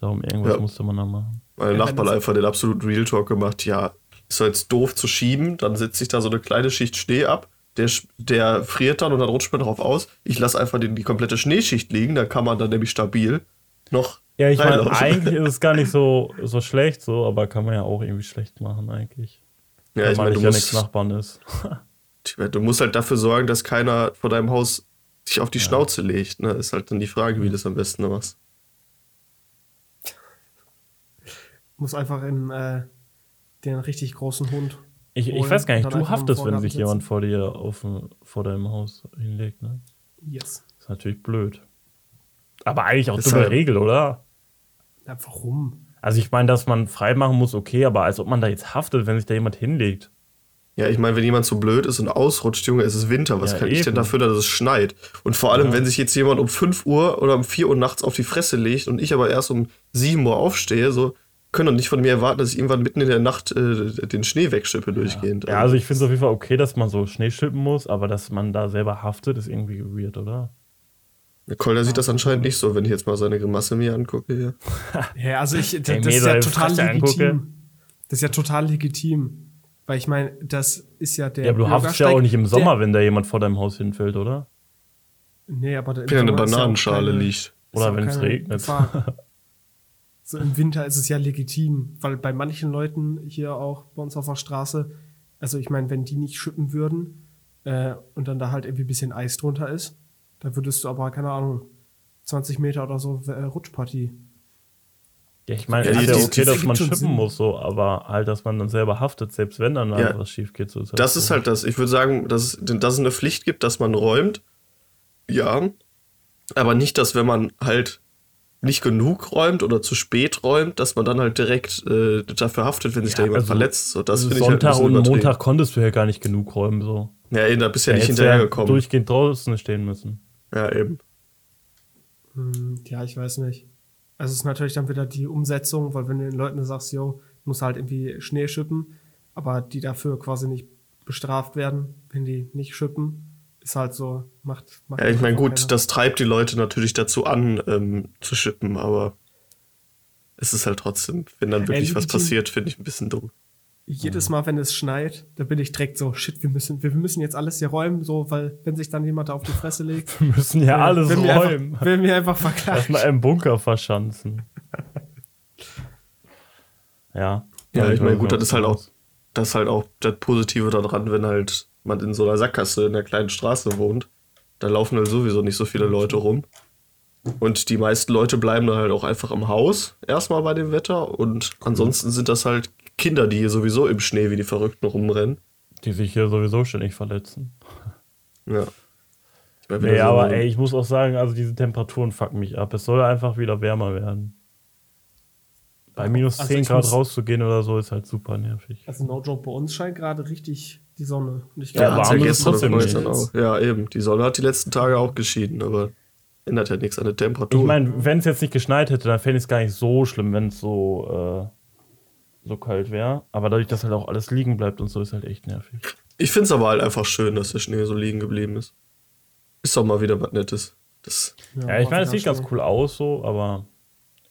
Darum irgendwas Ja. musste man da machen. Mein Ja, Nachbar einfach den absoluten Real Talk gemacht. Ja, ist doch jetzt doof zu schieben. Dann setzt sich da so eine kleine Schicht Schnee ab. Der, der friert dann und dann rutscht man drauf aus. Ich lasse einfach den, die komplette Schneeschicht liegen. Da kann man dann nämlich stabil noch Ja, ich meine, eigentlich ist es gar nicht so, so schlecht, so, aber kann man ja auch irgendwie schlecht machen, eigentlich. Ja, Weil ich meine, nicht du, ja nichts musst, Nachbarn ist. du musst halt dafür sorgen, dass keiner vor deinem Haus sich auf die Schnauze legt. Ne? Ist halt dann die Frage, wie du das am besten machst. Muss einfach in äh, den richtig großen Hund. Ich, ich weiß gar nicht, du haftest, wenn sich sitzen. jemand vor dir auf, vor deinem Haus hinlegt, ne? Yes. ist natürlich blöd. Aber eigentlich auch Ist dumme halt- Regel, oder? Ja, warum? Also ich meine, dass man frei machen muss, okay, aber als ob man da jetzt haftet, wenn sich da jemand hinlegt. Ja, ich meine, wenn jemand so blöd ist und ausrutscht, Junge, es ist Winter. Was Ja, kann ich denn eben. dafür, dass es schneit? Und vor allem, Ja. wenn sich jetzt jemand um 5 Uhr oder um 4 Uhr nachts auf die Fresse legt und ich aber erst um 7 Uhr aufstehe, so können doch nicht von mir erwarten, dass ich irgendwann mitten in der Nacht äh, den Schnee wegschippe durchgehend. Ja, also ich finde es auf jeden Fall okay, dass man so Schnee schippen muss, aber dass man da selber haftet, ist irgendwie weird, oder? Der Kolder sieht das anscheinend nicht so, wenn ich jetzt mal seine Grimasse mir angucke hier. Ja, also ich, das, Ey, das ist ja total legitim. angucke. Das ist ja total legitim. Weil ich meine, das ist ja der. Ja, aber du haftest ja auch nicht im Sommer, wenn da jemand vor deinem Haus hinfällt, oder? Nee, aber da im Wenn eine ja auch Bananenschale keine- liegt. Oder wenn's keine regnet. Gefahr. So im Winter ist es ja legitim, weil bei manchen Leuten hier auch bei uns auf der Straße, also ich meine, wenn die nicht schippen würden äh, und dann da halt irgendwie ein bisschen Eis drunter ist, da würdest du aber, keine Ahnung, 20 Meter oder so äh, Rutschpartie. Ja, ich meine, Ja, ist ja die- okay, das dass man schippen Sinn. muss, so, aber halt, dass man dann selber haftet, selbst wenn dann Ja. was schief geht. So ist Das so. ist halt das. Ich würde sagen, dass, es- dass es eine Pflicht gibt, dass man räumt. Ja. Aber nicht, dass wenn man halt nicht genug räumt oder zu spät räumt, dass man dann halt direkt äh, dafür haftet, wenn sich da jemand also verletzt. So, das Also finde ich halt Sonntag bisschen und. Montag konntest du ja gar nicht genug räumen. So. Ja, eben, da bist du ja nicht hättest ja hinterhergekommen. durchgehend draußen stehen müssen. Ja, eben. Hm, Ja, ich weiß nicht. Also es ist natürlich dann wieder die Umsetzung, weil wenn du den Leuten sagst, yo, muss halt irgendwie Schnee schippen, aber die dafür quasi nicht bestraft werden, wenn die nicht schippen, ist halt so, macht, macht Ja, ich meine, einfach gut, keiner. das treibt die Leute natürlich dazu an, ähm, zu schippen, aber es ist halt trotzdem, wenn dann wirklich was legitim. passiert, finde ich ein bisschen dumm. Jedes Mal, wenn es schneit, da bin ich direkt so, shit, wir müssen, wir müssen jetzt alles hier räumen, so, weil wenn sich dann jemand da auf die Fresse legt, Wir müssen ja alles will mir räumen. Einfach, will mir einfach verklagen. Erstmal im Bunker verschanzen. ja. Ja, ich meine, gut, das ist halt auch, das ist halt auch das Positive daran, wenn halt man in so einer Sackgasse in der kleinen Straße wohnt. Da laufen halt sowieso nicht so viele Leute rum. Und die meisten Leute bleiben dann halt auch einfach im Haus, erstmal bei dem Wetter. Und ansonsten sind das halt Kinder, die hier sowieso im Schnee wie die Verrückten rumrennen. Die sich hier sowieso ständig verletzen. Ja. Ich mein, wenn Nee, so- aber ey, ich muss auch sagen, also diese Temperaturen fucken mich ab. Es soll einfach wieder wärmer werden. Bei minus Also 10 ich Grad rauszugehen oder so ist halt super nervig. Also no joke, bei uns scheint gerade richtig die Sonne. Und ich Ja, glaube, warm es gestern trotzdem nicht. auch. Ja, eben. Die Sonne hat die letzten Tage auch geschieden, aber ändert ja nichts an der Temperatur. Ich meine, wenn es jetzt nicht geschneit hätte, dann fände ich es gar nicht so schlimm, wenn es so, äh, so kalt wäre. Aber dadurch, dass halt auch alles liegen bleibt und so, ist halt echt nervig. Ich finde es aber halt einfach schön, dass der Schnee so liegen geblieben ist. Ist doch mal wieder was Nettes. Das, Ja, ich meine, es sieht ganz cool aus so, aber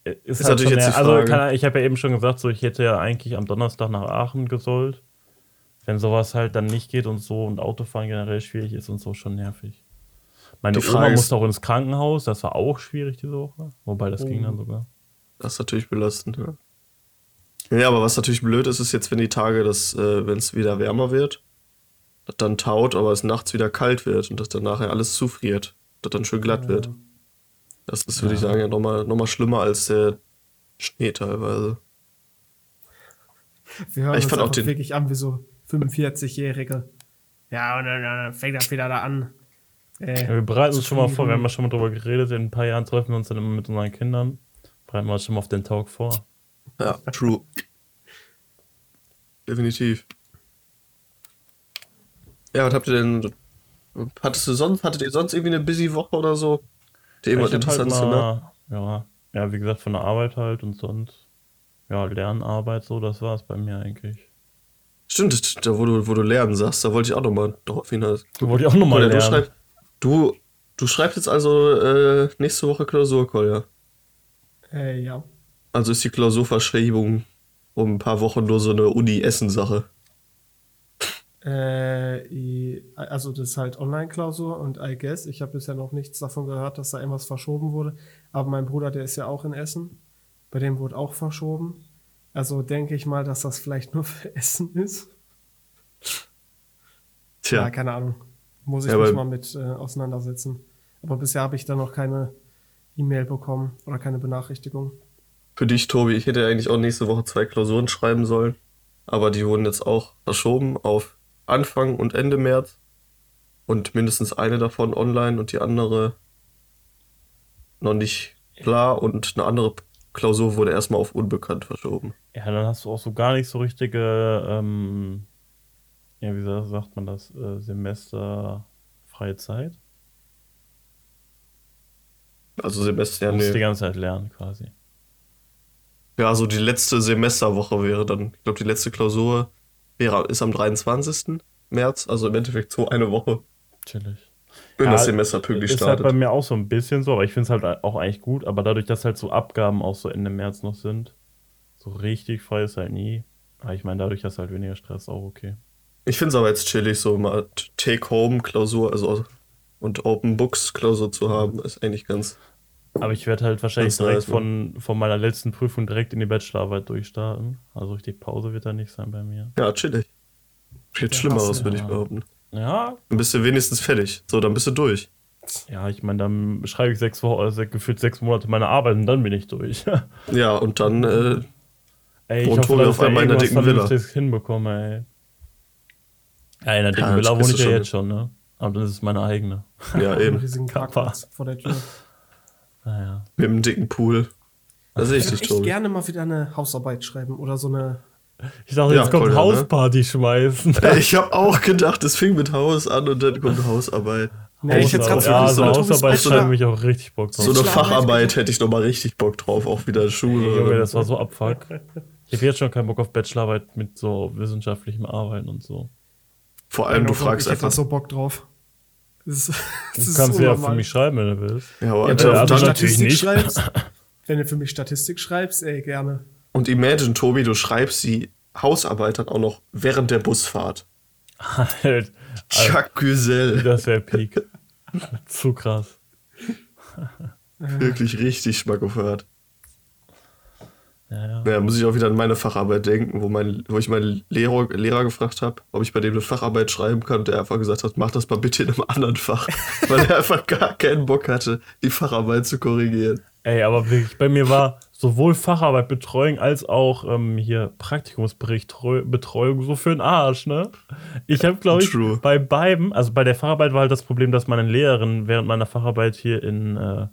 ist, Ist halt natürlich jetzt die Also Frage. kann, ich habe ja eben schon gesagt, so ich hätte ja eigentlich am Donnerstag nach Aachen gesollt. Wenn sowas halt dann nicht geht und so und Autofahren generell schwierig ist und so, schon nervig. Meine Oma ist- musste auch ins Krankenhaus, das war auch schwierig diese Woche. Wobei das ging Oh. dann sogar. das ist natürlich belastend, ja. Ja, aber was natürlich blöd ist, ist jetzt, wenn die Tage, dass, äh, wenn es wieder wärmer wird, das dann taut, aber es nachts wieder kalt wird und dass dann nachher alles zufriert, das dann schön glatt wird. Das ist, würde ich sagen, ja nochmal noch mal schlimmer als der Schnee teilweise. Wir hören Ich uns fand auch den- wirklich an wie so 45-Jährige. Ja, und dann, dann fängt das wieder da an. Äh, Ja, wir bereiten uns schon mal vor, wir haben ja schon mal drüber geredet, in ein paar Jahren treffen wir uns dann immer mit unseren Kindern. Bereiten wir uns schon mal auf den Talk vor. Ja, true. Definitiv. Ja, was habt ihr denn? Hattest du sonst, hattet ihr sonst irgendwie eine busy Woche oder so? Die irgendwas Ich hab halt mal, ja, ja, wie gesagt, von der Arbeit halt und sonst, ja, Lernarbeit, so, das war es bei mir eigentlich. Stimmt, da wo du, wo du lernen sagst, da wollte ich auch nochmal drauf hinaus. Du wolltest auch nochmal Kolja, du, lernen. schreib, du, du schreibst jetzt also äh, nächste Woche Klausur, Kolja. Äh, ja. Also ist die Klausurverschreibung um ein paar Wochen nur so eine Uni-Essen-Sache. Äh, also das ist halt Online-Klausur und I guess, ich habe bisher noch nichts davon gehört, dass da irgendwas verschoben wurde. Aber mein Bruder, der ist ja auch in Essen. Bei dem wurde auch verschoben. Also denke ich mal, dass das vielleicht nur für Essen ist. Tja, Ja, keine Ahnung. Muss ich Ja, mich mal mit äh, auseinandersetzen. Aber bisher habe ich da noch keine E-Mail bekommen oder keine Benachrichtigung. Für dich, Tobi, ich hätte eigentlich auch nächste Woche zwei Klausuren schreiben sollen. Aber die wurden jetzt auch verschoben auf Anfang und Ende März. Und mindestens eine davon online und die andere noch nicht klar. Und eine andere Klausur wurde erstmal auf unbekannt verschoben. Ja, dann hast du auch so gar nicht so richtige, ähm, ja, wie sa- sagt man das, äh, Semesterfreie Zeit. Also Semester, ja, Du musst die ganze Zeit lernen quasi. Ja, so die letzte Semesterwoche wäre dann, ich glaube, die letzte Klausur wäre, ist am 23. März, also im Endeffekt so eine Woche, Chillig. wenn Ja, das Semester pünktlich ist halt startet. bei mir auch so ein bisschen so, aber ich finde es halt auch eigentlich gut. Aber dadurch, dass halt so Abgaben auch so Ende März noch sind, so richtig frei ist halt nie. Aber ich meine, dadurch hast du halt weniger Stress, auch okay. Ich finde es aber jetzt chillig, so mal Take-Home-Klausur, also und Open Books-Klausur zu haben, ist eigentlich ganz. Aber ich werde halt wahrscheinlich Das direkt heißt, von, von meiner letzten Prüfung direkt in die Bachelorarbeit durchstarten. Also richtig Pause wird da nicht sein bei mir. Ja, chillig. Jetzt Ja, Schlimmeres, würde ich behaupten. Ja, Dann bist du wenigstens fertig. So, dann bist du durch. ja, ich meine, dann schreibe ich sechs Wochen, also gefühlt sechs Monate meine Arbeit und dann bin ich durch. Ja, und dann, äh, ey, ich Wohnt hoffe, auf ich einmal in der dicken Villa? Vernünftiges hinbekomme, ey. Ja, in der dicken Ja, das Villa wohne ich ja jetzt schon, ne? Aber dann ist es meine eigene. ja eben. riesigen. Parkplatz vor der Tür. Naja. Mit einem dicken Pool. Das ist Ich richtig, würde echt Tobi. gerne mal wieder eine Hausarbeit schreiben oder so eine. Ich dachte, Ja, jetzt kommt Kolja, ne? Hausparty schmeißen. Ey, Ich habe auch gedacht, es fing mit Haus an und dann kommt Hausarbeit. Nee, ich hätte Hausarbeit. ganz ja, so Tobis Hausarbeit schreibe ich auch richtig Bock drauf. So eine Facharbeit hätte ich noch mal richtig Bock drauf, auch wieder Schule. Ey, Junge, das war so abfuck. Ich habe jetzt schon keinen Bock auf Bachelorarbeit mit so wissenschaftlichem Arbeiten und so. Vor allem, du Genau, fragst ich hätte einfach, so Bock drauf. Das das Du ist kannst ja für mich schreiben, wenn du willst. ja, aber Ja, wenn also du natürlich Statistik nicht. schreibst, wenn du für mich Statistik schreibst, ey, gerne. und imagine, Tobi, du schreibst die Hausarbeit dann auch noch während der Busfahrt. Halt. Also, Jacques Güzel. das wäre Peak. Zu krass. Wirklich richtig schmackofert. Ja, ja. Naja, muss ich auch wieder an meine Facharbeit denken, wo, mein, wo ich meinen Lehrer, Lehrer gefragt habe, ob ich bei dem eine Facharbeit schreiben kann. Und der einfach gesagt hat, mach das mal bitte in einem anderen Fach. weil er einfach gar keinen Bock hatte, die Facharbeit zu korrigieren. Ey, aber wirklich, bei mir war sowohl Facharbeit, Betreuung als auch ähm, hier Praktikumsbericht, Treu- Betreuung so für den Arsch, ne? Ich habe, glaube ich, True. bei beiden, also bei der Facharbeit war halt das Problem, dass meine Lehrerin während meiner Facharbeit hier in äh,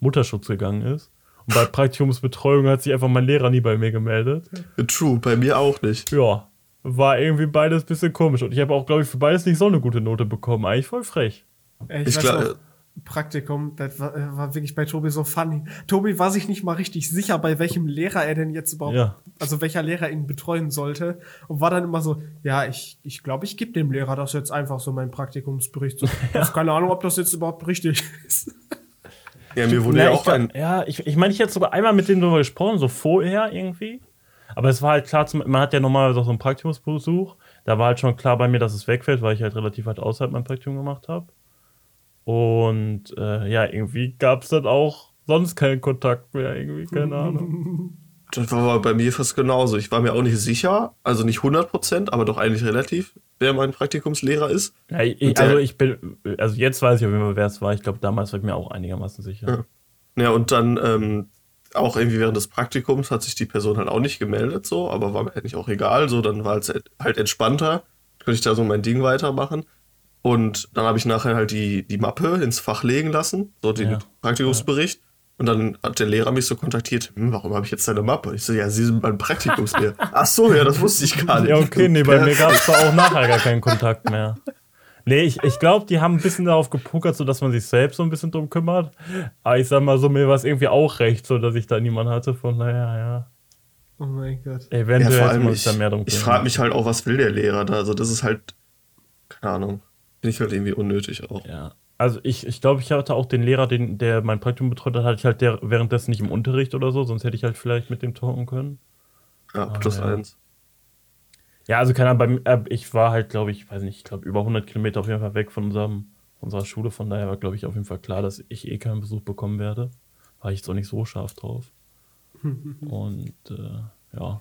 Mutterschutz gegangen ist. Bei Praktikumsbetreuung hat sich einfach mein Lehrer nie bei mir gemeldet. True, bei mir auch nicht. Ja, war irgendwie beides ein bisschen komisch. Und ich habe auch, glaube ich, für beides nicht so eine gute Note bekommen. Eigentlich voll frech. Ey, ich, Ich weiß glaub- noch, Praktikum, das war, äh, war wirklich bei Tobi so funny. Tobi war sich nicht mal richtig sicher, bei welchem Lehrer er denn jetzt überhaupt, Ja. also welcher Lehrer ihn betreuen sollte. Und war dann immer so, ja, ich glaube, ich, glaub, ich gebe dem Lehrer das jetzt einfach so, mein Praktikumsbericht. So, hab Keine Ahnung, ob das jetzt überhaupt richtig ist. Ja, mir wurde Na, ja auch glaub- ein. Ja, ich, ich meine, ich hätte sogar einmal mit dem darüber gesprochen, so vorher irgendwie. Aber es war halt klar, man hat ja normalerweise auch so einen Praktikumsbesuch. Da war halt schon klar bei mir, dass es wegfällt, weil ich halt relativ weit außerhalb mein Praktikum gemacht habe. Und äh, ja, irgendwie gab es dann auch sonst keinen Kontakt mehr, irgendwie, keine Ahnung. Das war bei mir fast genauso. Ich war mir auch nicht sicher, also nicht 100%, aber doch eigentlich relativ, wer mein Praktikumslehrer ist. Ja, ich, also ich bin, also jetzt weiß ich auf jeden Fall, wer es war. Ich glaube, damals war ich mir auch einigermaßen sicher. Ja. Ja, und dann ähm, auch irgendwie während des Praktikums hat sich die Person halt auch nicht gemeldet, so, aber war mir eigentlich auch egal. So, dann war es halt entspannter, konnte ich da so mein Ding weitermachen. Und dann habe ich nachher halt die, die Mappe ins Fach legen lassen, so den Ja. Praktikumsbericht. Und dann hat der Lehrer mich so kontaktiert, hm, warum habe ich jetzt deine Mappe? Ich so, ja, Sie sind mein Praktikumslehrer. Ach so, ja, das wusste ich gar nicht. Ja, okay, nee, bei mir gab es da auch nachher gar keinen Kontakt mehr. Nee, ich, ich glaube, die haben ein bisschen darauf gepokert, so dass man sich selbst so ein bisschen drum kümmert. Aber ich sag mal so, mir war es irgendwie auch recht, so dass ich da niemanden hatte. Von naja, ja. Oh mein Gott. Ja, Eventuell allem, man ich, da mehr drum ich kümmern frage mich halt auch, was will der Lehrer da? Also, das ist halt, keine Ahnung, finde ich halt irgendwie unnötig auch. Ja. Also ich, ich glaube, ich hatte auch den Lehrer, den, der mein Praktikum betreut hat, hatte ich halt der währenddessen nicht im Unterricht oder so, sonst hätte ich halt vielleicht mit dem talken können. Ja, plus ja. eins. Ja, also keine Ahnung, bei mir- äh, ich war halt, glaube ich, weiß nicht, ich glaube über 100 Kilometer auf jeden Fall weg von unserem, unserer Schule, von daher war, glaube ich, auf jeden Fall klar, dass ich eh keinen Besuch bekommen werde. War ich jetzt auch nicht so scharf drauf. Und äh, ja,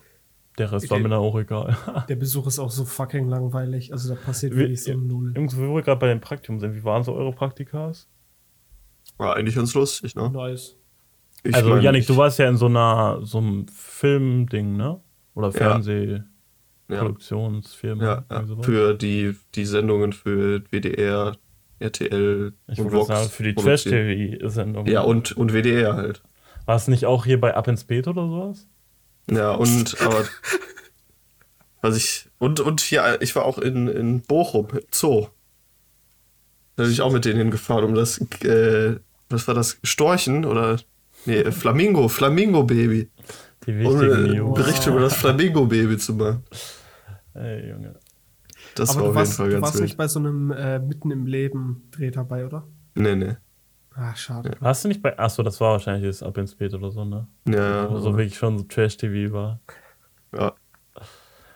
der Rest war Okay. mir dann auch egal. Der Besuch ist auch so fucking langweilig. Also da passiert Wie- wirklich so null. Jungs, wo wir gerade bei den Praktikum sind, wie waren so eure Praktikas? War eigentlich ganz lustig, ne? Nice. Ich also, mein, Janik, ich- du warst ja in so einer, so einem Filmding, ne? Oder Ja. Fernsehproduktionsfirma. Ja, ja, für die, die Sendungen für WDR, RTL ich und Vox sagen, für die. Trash-TV-Sendung. Ja, und, und WDR halt. War es nicht auch hier bei Ab ins Beet oder sowas? Ja, und, aber, was ich, und, und hier, ich war auch in, in Bochum, Zoo. Da bin ich auch mit denen hingefahren, um das, äh, was war das, Storchen oder, nee, Flamingo, Flamingo-Baby. Die Um wichtigen äh, News. Bericht über das Flamingo-Baby zu machen. Ey, Junge. Das Aber war du auf warst, jeden Fall du ganz warst wild. nicht bei so einem äh, Mitten im Leben Dreh dabei, oder? Nee, nee. Ah, schade. Warst du nicht bei. Achso, das war wahrscheinlich das Ab ins Beet oder so, ne? Ja, Wo so wirklich schon so Trash-TV war. ja.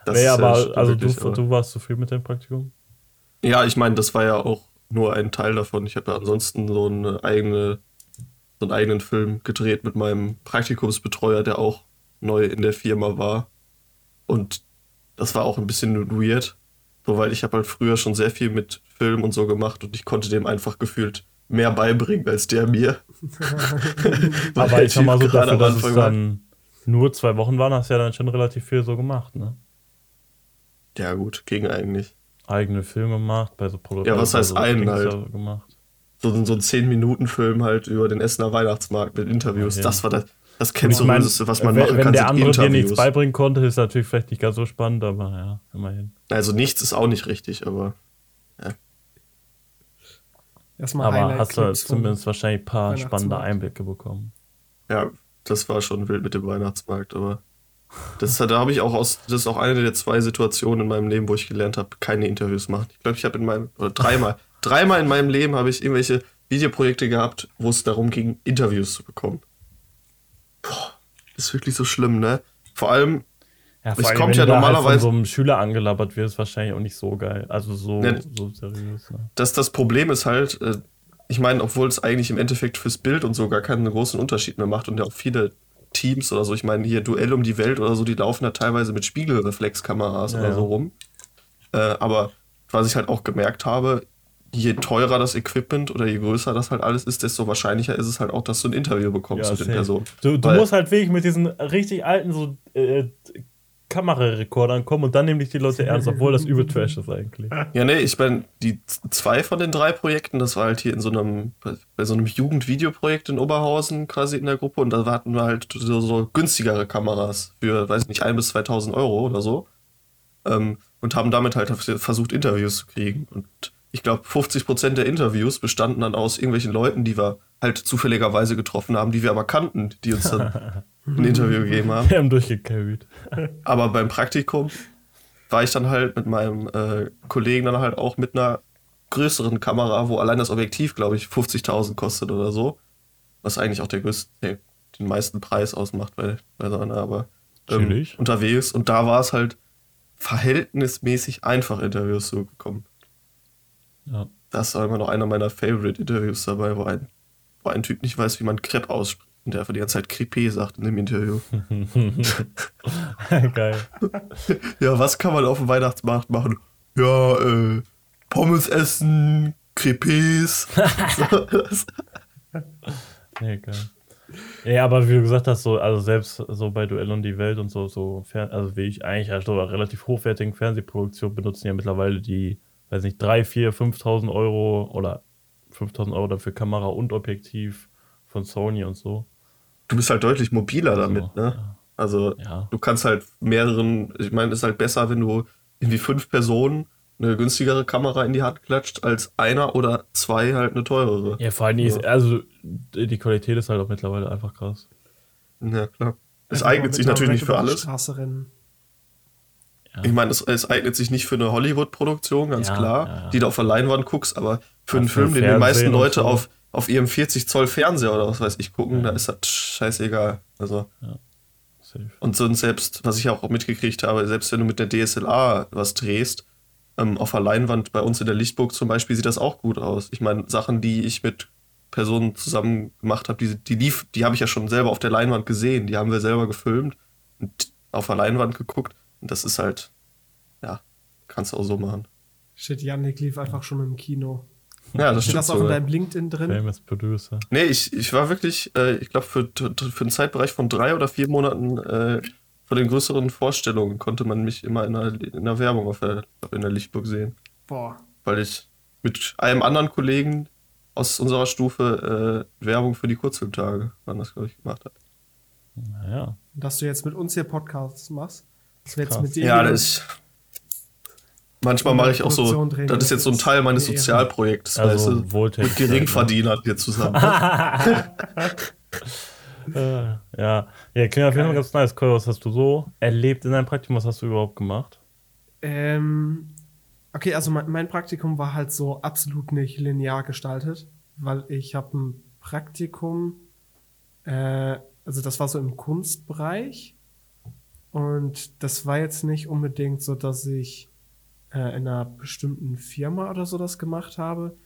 Das nee, ist aber ja also du, aber- du warst zufrieden mit dem Praktikum? Ja, ich meine, das war ja auch nur ein Teil davon. Ich habe ja ansonsten so eine eigene, so einen eigenen Film gedreht mit meinem Praktikumsbetreuer, der auch neu in der Firma war. Und das war auch ein bisschen weird, so weil ich habe halt früher schon sehr viel mit Film und so gemacht und ich konnte dem einfach gefühlt mehr beibringen als der mir. Aber der ich sag mal so, dafür, dass es dann nur zwei Wochen waren, hast du ja dann schon relativ viel so gemacht, ne? Ja gut, ging eigentlich. Eigene Filme gemacht, bei so Produkten. Ja, was heißt einen halt? gemacht. so, so ein 10-Minuten-Film halt über den Essener Weihnachtsmarkt mit Interviews. Ja. Das war das, das Kennzeichen, was man wenn, machen wenn kann, der sind andere dir nichts Interviews. beibringen konnte, ist natürlich vielleicht nicht ganz so spannend, aber ja, immerhin. Also nichts ist auch nicht richtig, aber Erstmal Aber Highlight hast du zumindest wahrscheinlich ein paar spannende Einblicke bekommen. ja, das war schon wild mit dem Weihnachtsmarkt, aber das, da habe ich auch aus, das ist auch eine der zwei Situationen in meinem Leben, wo ich gelernt habe, keine Interviews machen. Ich glaube, ich habe in meinem, oder dreimal, dreimal in meinem Leben habe ich irgendwelche Videoprojekte gehabt, wo es darum ging, Interviews zu bekommen. Boah, ist wirklich so schlimm, ne? Vor allem, Ja, Es allem, kommt wenn ja da normalerweise- Halt von so einem Schüler angelabert wirst, wahrscheinlich auch nicht so geil. Also so, Ne. so seriös. Ne? das, das Problem ist halt, äh, ich meine, obwohl es eigentlich im Endeffekt fürs Bild und so gar keinen großen Unterschied mehr macht und ja auch viele Teams oder so, ich meine, hier Duell um die Welt oder so, die laufen da teilweise mit Spiegelreflexkameras Ja, oder ja. so rum. Äh, aber was ich halt auch gemerkt habe, je teurer das Equipment oder je größer das halt alles ist, desto wahrscheinlicher ist es halt auch, dass du ein Interview bekommst mit den. Personen. Du, du musst halt wirklich mit diesen richtig alten so äh, Kamerarekordern kommen und dann nehmen dich die Leute ernst, obwohl das übel Trash ist eigentlich. Ja, nee, ich meine, die zwei von den drei Projekten, das war halt hier in so einem, bei- so einem Jugendvideoprojekt in Oberhausen quasi in der Gruppe und da hatten wir halt so, so günstigere Kameras für, weiß ich nicht, 1 bis 2000 Euro oder so. Ähm, und haben damit halt versucht, Interviews zu kriegen. Und ich glaube, 50% der Interviews bestanden dann aus irgendwelchen Leuten, die wir halt zufälligerweise getroffen haben, die wir aber kannten, die uns dann ein Interview gegeben haben. Wir haben durchgecarried. Aber beim Praktikum war ich dann halt mit meinem äh, Kollegen dann halt auch mit einer größeren Kamera, wo allein das Objektiv, glaube ich, 50.000 kostet oder so. Was eigentlich auch der größte, der, den meisten Preis ausmacht bei, bei so einer, aber ähm, unterwegs. Und da war es halt verhältnismäßig einfach, Interviews zu bekommen. Ja. Das war immer noch einer meiner Favorite-Interviews dabei, wo ein, wo ein Typ nicht weiß, wie man Crepe ausspricht. Und der einfach die ganze Zeit Crepe sagt in dem Interview. Geil. Ja, was kann man auf dem Weihnachtsmarkt machen? Ja, äh, Pommes essen, das- Nee, geil. Ja, aber wie du gesagt hast, so, also selbst so bei Duell um die Welt und so, so Fer also wie ich eigentlich also relativ hochwertigen Fernsehproduktionen benutzen ja mittlerweile die, weiß nicht, 3, 4, 5.000 Euro oder 5.000 Euro dafür Kamera und Objektiv von Sony und so. Du bist halt deutlich mobiler damit, So, ne? Also, Ja. du kannst halt mehreren, ich meine, es ist halt besser, wenn du irgendwie fünf Personen eine günstigere Kamera in die Hand klatscht, als einer oder zwei halt eine teurere. Ja, vor allem, die ist, also die Qualität ist halt auch mittlerweile einfach krass. Ja, klar. Es Einfach eignet sich natürlich nicht für alles. Ja. Ich meine, es, es eignet sich nicht für eine Hollywood-Produktion, ganz Ja, klar, ja, ja. die du auf der Leinwand guckst, aber für Ja, einen für Film, den die meisten Leute so. auf, auf ihrem 40 Zoll Fernseher oder was weiß ich gucken, Ja. da ist das scheißegal. Also, Safe. und sonst selbst, was ich auch mitgekriegt habe, selbst wenn du mit der DSLR was drehst, ähm, auf der Leinwand bei uns in der Lichtburg zum Beispiel sieht das auch gut aus. Ich meine, Sachen, die ich mit Personen zusammen gemacht habe, die, die lief, die habe ich ja schon selber auf der Leinwand gesehen, die haben wir selber gefilmt und auf der Leinwand geguckt und das ist halt, ja, kannst du auch so machen. Shit, Yannick lief einfach schon im Kino. Ja, das Ist stimmt. das auch in deinem LinkedIn drin? Famous Producer. Nee, ich, ich war wirklich, äh, ich glaube, für, für einen Zeitbereich von drei oder vier Monaten äh, vor den größeren Vorstellungen konnte man mich immer in der, in der Werbung auf der, in der Lichtburg sehen. Boah. Weil ich mit einem anderen Kollegen aus unserer Stufe äh, Werbung für die Kurzfilmtage, waren das, glaube ich, gemacht hat. Naja. Dass du jetzt mit uns hier Podcasts machst. Dass wir jetzt mit dir Ja, das ist. Manchmal mache ich auch so. Das ist jetzt so ein Teil meines. Sozialprojekts, Also weißt du? Mit Geringverdienern hier zusammen. Äh, ja. Ja, klingt auf jeden Fall ganz nice. Cole, was hast du so erlebt in deinem Praktikum? Was hast du überhaupt gemacht? Ähm, okay, also mein, mein Praktikum war halt so absolut nicht linear gestaltet, weil ich habe ein Praktikum, äh, also das war so im Kunstbereich und das war jetzt nicht unbedingt so, dass ich äh, in einer bestimmten Firma oder so das gemacht habe,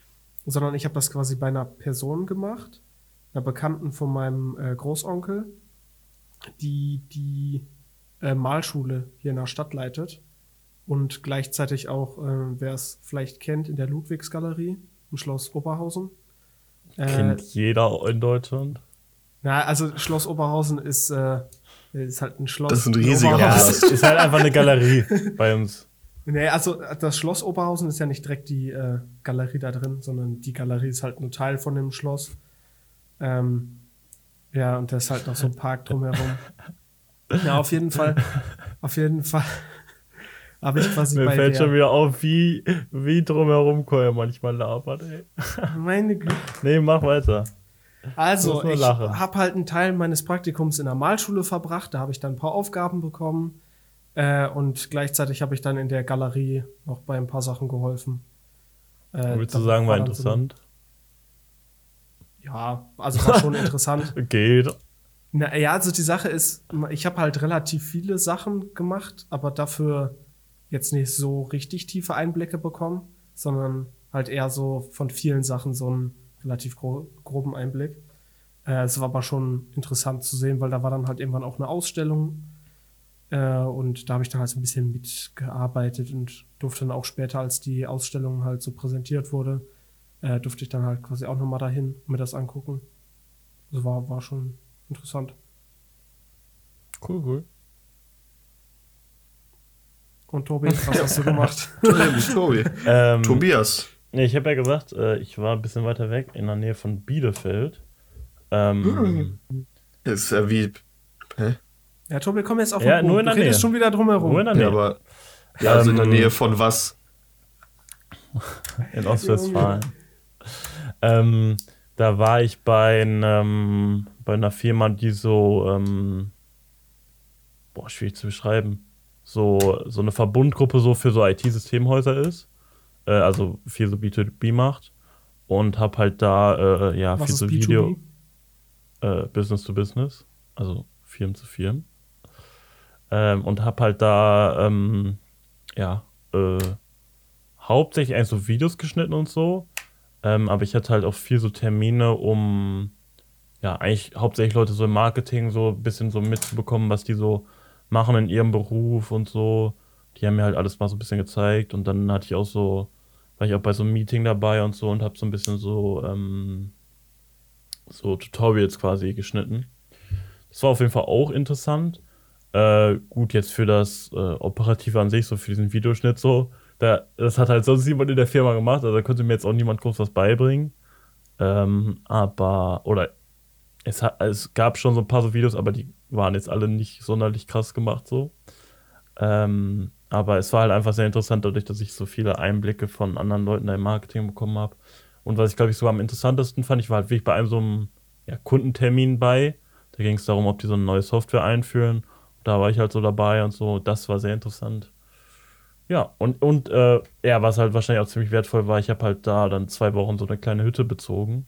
sondern ich habe das quasi bei einer Person gemacht, einer Bekannten von meinem äh, Großonkel, die die äh, Malschule hier in der Stadt leitet und gleichzeitig auch, äh, wer es vielleicht kennt, in der Ludwigsgalerie im Schloss Oberhausen. Äh, Kennt jeder in Deutschland? na, also Schloss Oberhausen ist, äh, ist halt ein Schloss. Das ist ein in riesiger Oberhausen. Palast. ist halt einfach eine Galerie bei uns. Nee, also das Schloss Oberhausen ist ja nicht direkt die äh, Galerie da drin, sondern die Galerie ist halt nur Teil von dem Schloss. Ähm, ja, und da ist halt noch so ein Park drumherum. Ja, auf jeden Fall. Auf jeden Fall habe ich quasi Mir bei fällt der, schon wieder auf, wie, wie drumherum Koya manchmal labert, ey. Meine Güte. Nee, mach weiter. Also, ich habe halt einen Teil meines Praktikums in der Malschule verbracht. Da habe ich dann ein paar Aufgaben bekommen. Äh, und gleichzeitig habe ich dann in der Galerie noch bei ein paar Sachen geholfen. Äh, Würdest du sagen, war dann so interessant? ja, also war schon interessant. Geht. Na, ja, also die Sache ist, ich habe halt relativ viele Sachen gemacht, aber dafür jetzt nicht so richtig tiefe Einblicke bekommen, sondern halt eher so von vielen Sachen so einen relativ gro groben Einblick. Äh, es war aber schon interessant zu sehen, weil da war dann halt irgendwann auch eine Ausstellung äh, und da habe ich dann halt so ein bisschen mitgearbeitet und durfte dann auch später, als die Ausstellung halt so präsentiert wurde, äh, durfte ich dann halt quasi auch nochmal dahin und mir das angucken. Das war, war schon interessant. Cool, cool. Und Tobi, was hast du gemacht? Tobi. Ähm, Tobias. Nee, ich habe ja gesagt, äh, ich war ein bisschen weiter weg, in der Nähe von Bielefeld. Ähm, Das ist ja wie. Hä? Ja, Tobi, komm jetzt auf Ja, den nur Punkt. in der du Nähe. schon wieder drumherum. Wo in der Nähe? Ja, aber. Ja, also in der Ähm, Nähe von was? in Ostwestfalen. ähm, da war ich bei, einem, bei einer Firma, die so, ähm, boah, schwierig zu beschreiben, so, so eine Verbundgruppe so für so IT-Systemhäuser ist. Äh, also viel so B2B macht. Und hab halt da, äh, ja, Was viel ist so B2B? Video, äh, Business to Business, also Firmen zu Firmen. Ähm, und hab halt da, ähm, ja, äh, hauptsächlich eigentlich so Videos geschnitten und so. Ähm, aber ich hatte halt auch viel so Termine, um ja, eigentlich hauptsächlich Leute so im Marketing so ein bisschen so mitzubekommen, was die so machen in ihrem Beruf und so. Die haben mir halt alles mal so ein bisschen gezeigt und dann hatte ich auch so, war ich auch bei so einem Meeting dabei und so und habe so ein bisschen so, ähm, so Tutorials quasi geschnitten. Das war auf jeden Fall auch interessant. Äh, gut, jetzt für das äh, Operative an sich, so für diesen Videoschnitt so, da, das hat halt sonst niemand in der Firma gemacht, also da könnte mir jetzt auch niemand groß was beibringen. Ähm, aber, oder es, hat, es gab schon so ein paar so Videos, aber die waren jetzt alle nicht sonderlich krass gemacht so. Ähm, aber es war halt einfach sehr interessant, dadurch, dass ich so viele Einblicke von anderen Leuten da im Marketing bekommen habe. Und was ich, glaube ich, so am interessantesten fand, ich war halt wirklich bei einem so einem ja, Kundentermin bei. Da ging es darum, ob die so eine neue Software einführen. Da war ich halt so dabei und so. Das war sehr interessant. Ja, und, und äh, ja, was halt wahrscheinlich auch ziemlich wertvoll war, ich habe halt da dann zwei Wochen so eine kleine Hütte bezogen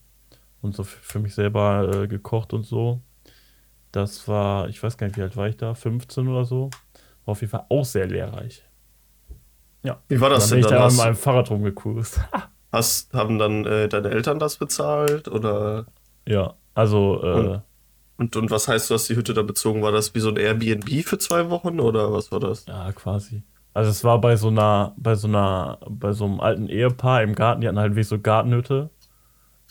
und so für, mich selber äh, gekocht und so. Das war, ich weiß gar nicht, wie alt war ich da? 15 oder so. War auf jeden Fall auch sehr lehrreich. Ja. Wie war das dann bin denn ich dann? da mit Hast, meinem Fahrrad rumgecruised. hast, haben dann äh, deine Eltern das bezahlt? Oder. ja, also, äh, Und- Und, was heißt, du hast die Hütte da bezogen? War das wie so ein Airbnb für zwei Wochen oder was war das? ja, quasi. Also es war bei so einer, bei so einer, bei so einem alten Ehepaar im Garten, die hatten halt wirklich so Gartenhütte.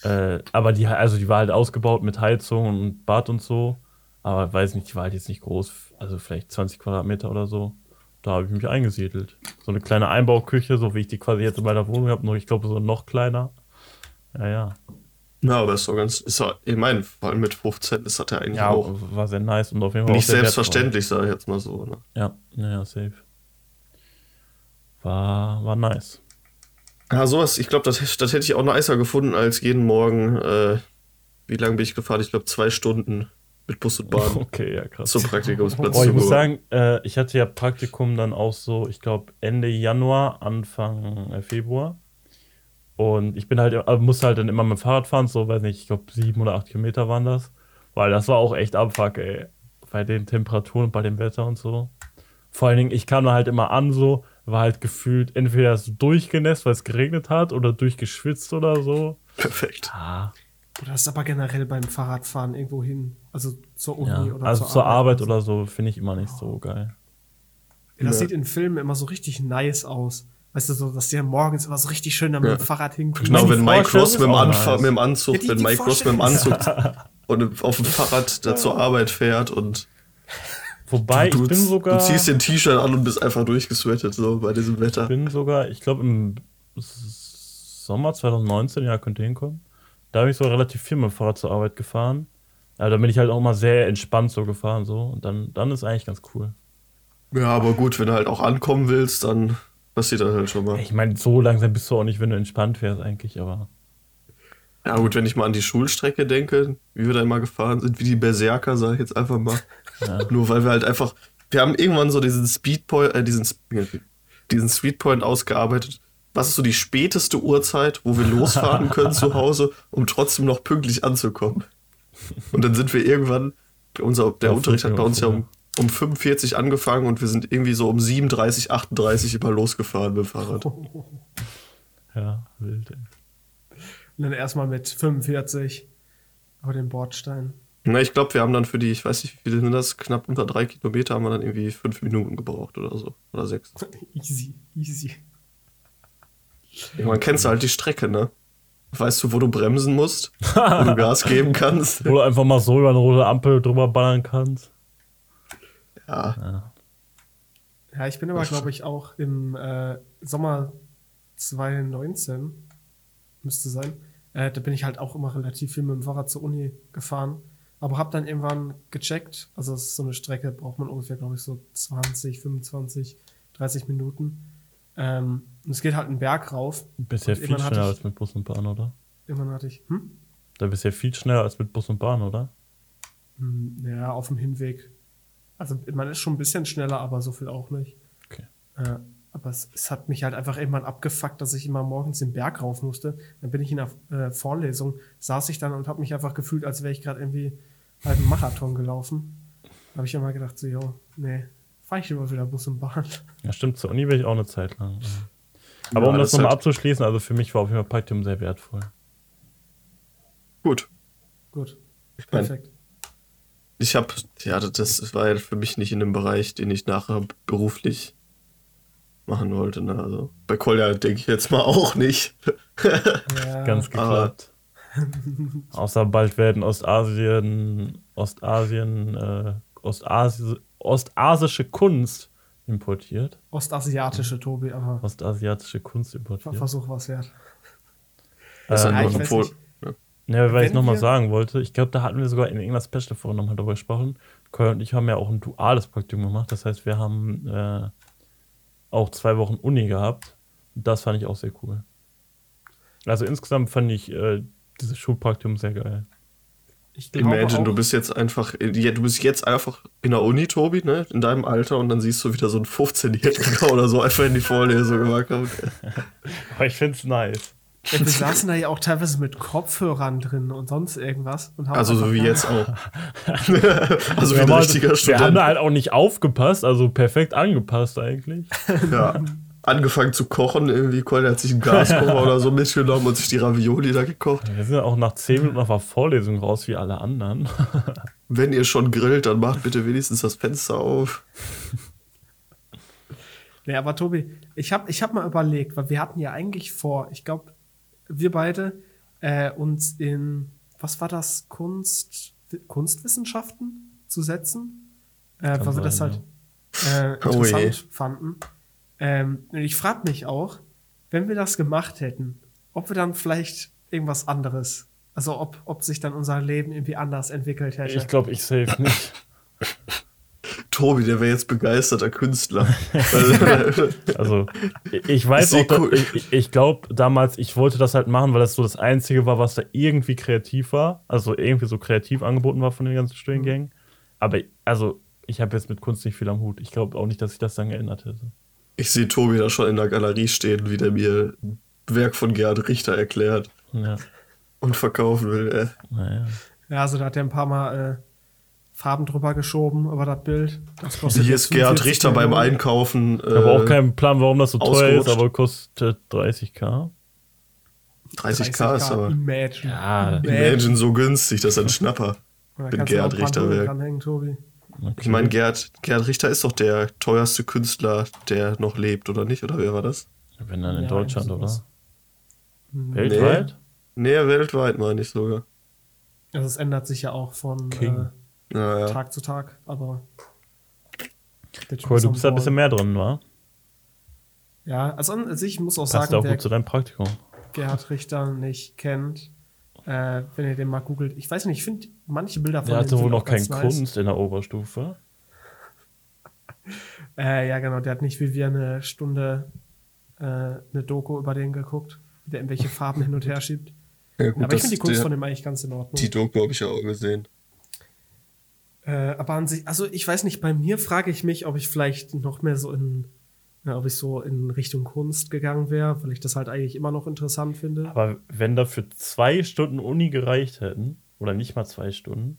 Äh, aber die, also die war halt ausgebaut mit Heizung und Bad und so. Aber weiß nicht, die war halt jetzt nicht groß, also vielleicht 20 Quadratmeter oder so. Da habe ich mich eingesiedelt. So eine kleine Einbauküche, so wie ich die quasi jetzt in meiner Wohnung habe, nur ich glaube so noch kleiner. Ja, ja. Ja, aber ist doch ganz. Ist doch, ich meine, vor allem mit 15 ist das ja eigentlich Ja, auch war sehr nice und auf jeden Fall nicht selbstverständlich, sage ich jetzt mal so. Ne? Ja, ja, ja, safe. War, war nice. Ja, sowas, ich glaube, das, das hätte ich auch nicer gefunden, als jeden Morgen, äh, wie lange bin ich gefahren? Ich glaube, zwei Stunden mit Bus und Bahn Okay, ja, krass. zum Praktikumsplatz Boah, ich muss sagen, äh, ich hatte ja Praktikum dann auch so, ich glaube, Ende Januar, Anfang äh, Februar. Und ich bin halt, also musste halt dann immer mit dem Fahrrad fahren, so, weiß nicht, ich glaube, sieben oder acht Kilometer waren das. Weil das war auch echt Abfuck, ey. Bei den Temperaturen und bei dem Wetter und so. Vor allen Dingen, ich kam da halt immer an, so, war halt gefühlt entweder so durchgenässt, weil es geregnet hat, oder durchgeschwitzt oder so. Perfekt. Ah, Oder ist aber generell beim Fahrradfahren irgendwo hin. Also zur Uni ja. oder Also zur Arbeit so. oder so finde ich immer nicht so geil. Das Ja. sieht in Filmen immer so richtig nice aus. Weißt du, so, dass die dann morgens immer so richtig schön mit Ja. dem Fahrrad hinkommen. Genau, wenn Mike Ross mit dem, mit dem Anzug, Ja, die- wenn die Mike Ross mit dem Anzug und auf dem Fahrrad da zur Arbeit fährt und Wobei, du, ich bin sogar. Du ziehst den T-Shirt an und bist einfach durchgesweatet, so bei diesem Wetter. Ich bin sogar, ich glaube im Sommer 2019, ja, könnte hinkommen. Da bin ich so relativ viel mit dem Fahrrad zur Arbeit gefahren. Ja, da bin ich halt auch mal sehr entspannt so gefahren, so. Und dann, dann ist eigentlich ganz cool. Ja, aber gut, wenn du halt auch ankommen willst, dann passiert das halt schon mal. Ich meine, so langsam bist du auch nicht, wenn du entspannt wärst, eigentlich, aber. Ja, gut, wenn ich mal an die Schulstrecke denke, wie wir da immer gefahren sind, wie die Berserker, sag ich jetzt einfach mal. Ja. Nur weil wir halt einfach, wir haben irgendwann so diesen Speedpoint, äh, diesen, diesen Speedpoint ausgearbeitet. Was ist so die späteste Uhrzeit, wo wir losfahren können zu Hause, um trotzdem noch pünktlich anzukommen? Und dann sind wir irgendwann, unser, der ja, Unterricht hat bei uns ja um, um 45 angefangen und wir sind irgendwie so um 37, 38 immer losgefahren mit dem Fahrrad. Ja, wild, ey. Und dann erstmal mit 45 über den Bordstein. Na, ich glaube, wir haben dann für die, ich weiß nicht, wie viele sind das, knapp unter drei Kilometer haben wir dann irgendwie fünf Minuten gebraucht oder so. Oder sechs. easy, easy. Irgendwann kennst du halt die Strecke, ne? Weißt du, wo du bremsen musst, wo du Gas geben kannst. Wo du einfach mal so über eine rote Ampel drüber ballern kannst. Ja. Ja, ja ich bin aber, glaube ich, auch im äh, Sommer 2019, müsste sein, äh, da bin ich halt auch immer relativ viel mit dem Fahrrad zur Uni gefahren. Aber habe dann irgendwann gecheckt, also das ist so eine Strecke, braucht man ungefähr, glaube ich, so 20, 25, 30 Minuten. Ähm, und es geht halt einen Berg rauf. Bisher viel schneller ich, als mit Bus und Bahn, oder? Irgendwann hatte ich, hm? Da bist du ja viel schneller als mit Bus und Bahn, oder? Hm, ja, auf dem Hinweg. Also man ist schon ein bisschen schneller, aber so viel auch nicht. Okay. Äh, aber es, es, hat mich halt einfach irgendwann abgefuckt, dass ich immer morgens den Berg rauf musste. Dann bin ich in der äh, Vorlesung, saß ich dann und habe mich einfach gefühlt, als wäre ich gerade irgendwie halt einen Marathon gelaufen. Da habe ich immer gedacht, so, jo, nee, fahre ich immer wieder Bus und Bahn. Ja, stimmt, zur Uni bin ich auch eine Zeit lang. Aber ja, um das, das nochmal halt abzuschließen, also für mich war auf jeden Fall Praktikum sehr wertvoll. Gut. Gut. Perfekt. Ich habe, ja, das war ja für mich nicht in dem Bereich, den ich nachher beruflich machen wollte. Ne? Also bei Kolja denke ich jetzt mal auch nicht. Ja. Ganz geklappt. Außer bald werden Ostasien, Ostasien, äh, Ostasi ostasische Kunst importiert. Ostasiatische, Tobi, aber. Ostasiatische Kunst importiert. Versuch was wert. Äh, ja, ich weiß nicht. Ja, weil ich nochmal sagen wollte, ich glaube, da hatten wir sogar in irgendeiner Special-Folge nochmal darüber gesprochen. Koy und ich haben ja auch ein duales Praktikum gemacht. Das heißt, wir haben äh, auch zwei Wochen Uni gehabt. Das fand ich auch sehr cool. Also insgesamt fand ich äh, dieses Schulpraktikum sehr geil. Imagine, du bist jetzt einfach, du bist jetzt einfach in der Uni, Tobi, ne, in deinem Alter und dann siehst du wieder so ein 15-Jähriger oder so einfach in die Vorlesung gemacht. Aber ich find's nice. Ja, wir saßen da ja auch teilweise mit Kopfhörern drin und sonst irgendwas. Und also so wie jetzt auch. also wie ein richtiger Student. Wir haben da halt auch nicht aufgepasst, also perfekt angepasst eigentlich. Ja. Angefangen zu kochen, irgendwie, Colin hat sich einen Gaskocher oder so mitgenommen und sich die Ravioli da gekocht. Wir sind ja auch nach 10 Minuten auf der Vorlesung raus wie alle anderen. Wenn ihr schon grillt, dann macht bitte wenigstens das Fenster auf. Nee, aber Tobi, ich habe ich hab mal überlegt, weil wir hatten ja eigentlich vor, ich glaube, wir beide äh, uns in, was war das, Kunst, Kunstwissenschaften zu setzen, äh, weil wir das halt äh, oh interessant oh fanden. Ähm, und ich frage mich auch, wenn wir das gemacht hätten, ob wir dann vielleicht irgendwas anderes, also ob, ob sich dann unser Leben irgendwie anders entwickelt hätte. Ich glaube, ich safe nicht. Tobi, der wäre jetzt begeisterter Künstler. also, ich weiß auch, cool. ich, ich glaube damals, ich wollte das halt machen, weil das so das Einzige war, was da irgendwie kreativ war. Also irgendwie so kreativ angeboten war von den ganzen Studiengängen. Mhm. Aber also, ich habe jetzt mit Kunst nicht viel am Hut. Ich glaube auch nicht, dass sich das dann geändert hätte. Ich sehe Tobi da schon in der Galerie stehen, wie der mir ein Werk von Gerhard Richter erklärt. Ja. Und verkaufen will. Äh. Naja. Ja, also da hat er ein paar Mal äh, Farben drüber geschoben über das Bild. Das kostet Hier ist Gerhard Richter beim Einkaufen. Ich habe auch keinen Plan, warum das so teuer ist, aber kostet 30k. 30k, 30K ist aber. Imagine. Ja, Imagine so günstig, das ist ein Schnapper. Wenn Gerhard Richter wäre. Okay. Ich meine, Gerhard, Gerhard Richter ist doch der teuerste Künstler, der noch lebt, oder nicht? Oder wer war das? Wenn dann in ja, Deutschland, oder? Weltweit? Nee, nee, weltweit meine ich sogar. Also es ändert sich ja auch von. King. Äh, ja, ja. Tag zu Tag, aber. Cool, du bist da ein bisschen mehr drin, wa? Ja, also an sich ich muss auch Passt sagen, auch wer gut zu deinem Praktikum. Gerhard Richter nicht kennt, äh, wenn ihr den mal googelt. Ich weiß nicht, ich finde manche Bilder von Der dem hatte wohl noch auch ganz kein nice. Kunst in der Oberstufe. Äh, ja, genau, der hat nicht wie wir eine Stunde äh, eine Doku über den geguckt, wie der irgendwelche Farben hin und her schiebt. Ja, gut, Aber ich finde die Kunst der- von dem eigentlich ganz in Ordnung. Die Doku habe ich ja auch gesehen. Äh, aber an sich, also ich weiß nicht, bei mir frage ich mich, ob ich vielleicht noch mehr so in, ja, ob ich so in Richtung Kunst gegangen wäre, weil ich das halt eigentlich immer noch interessant finde. Aber wenn dafür zwei Stunden Uni gereicht hätten, oder nicht mal zwei Stunden,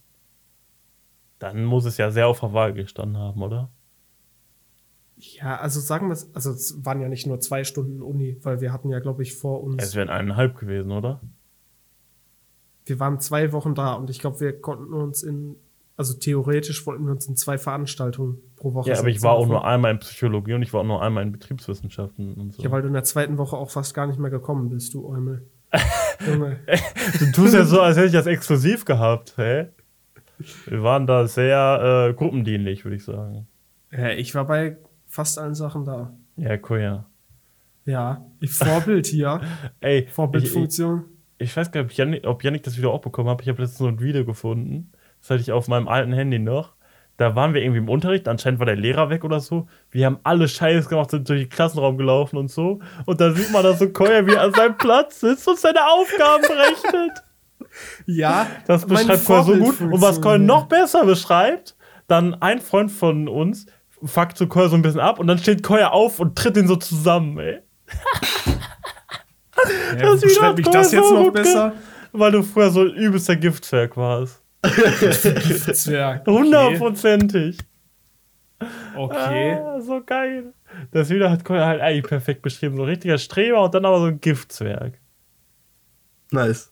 dann muss es ja sehr auf der Waage gestanden haben, oder? Ja, also sagen wir es, also es waren ja nicht nur zwei Stunden Uni, weil wir hatten ja, glaube ich, vor uns, Es wären eineinhalb gewesen, oder? wir waren zwei Wochen da und ich glaube, wir konnten uns in, also theoretisch wollten wir uns in zwei Veranstaltungen pro Woche Ja, aber ich war auch nur einmal in Psychologie und ich war auch nur einmal in Betriebswissenschaften und so. Ja, weil du in der zweiten Woche auch fast gar nicht mehr gekommen bist, du Eumel. Junge. Du tust ja so, als hätte ich das exklusiv gehabt, hä? Wir waren da sehr äh, gruppendienlich, würde ich sagen. Ja, ich war bei fast allen Sachen da. Ja, cool, ja. Ja, ich Vorbild hier. Ey, ich, ich, Vorbildfunktion. ich weiß gar nicht, ob Yannick, ob Yannick das Video auch bekommen hat. Ich habe letztens so ein Video gefunden. Das hatte ich auf meinem alten Handy noch. Da waren wir irgendwie im Unterricht, anscheinend war der Lehrer weg oder so. Wir haben alle Scheiß gemacht, sind durch den Klassenraum gelaufen und so. Und da sieht man da so Koya, wie er an seinem Platz sitzt und seine Aufgaben berechnet. Ja, Das beschreibt Koya so gut. Und was Koya noch besser beschreibt, dann ein Freund von uns fuckt so Koya so ein bisschen ab und dann steht Koya auf und tritt ihn so zusammen, ey. Ja, Das beschreibt mich das jetzt so noch besser? Weil du früher so ein übelster Giftzwerg warst. Zwerg. Hundertprozentig. Okay. Ah, so geil. Das Video hat Koya halt eigentlich perfekt beschrieben. So ein richtiger Streber und dann aber so ein Giftzwerg. Nice.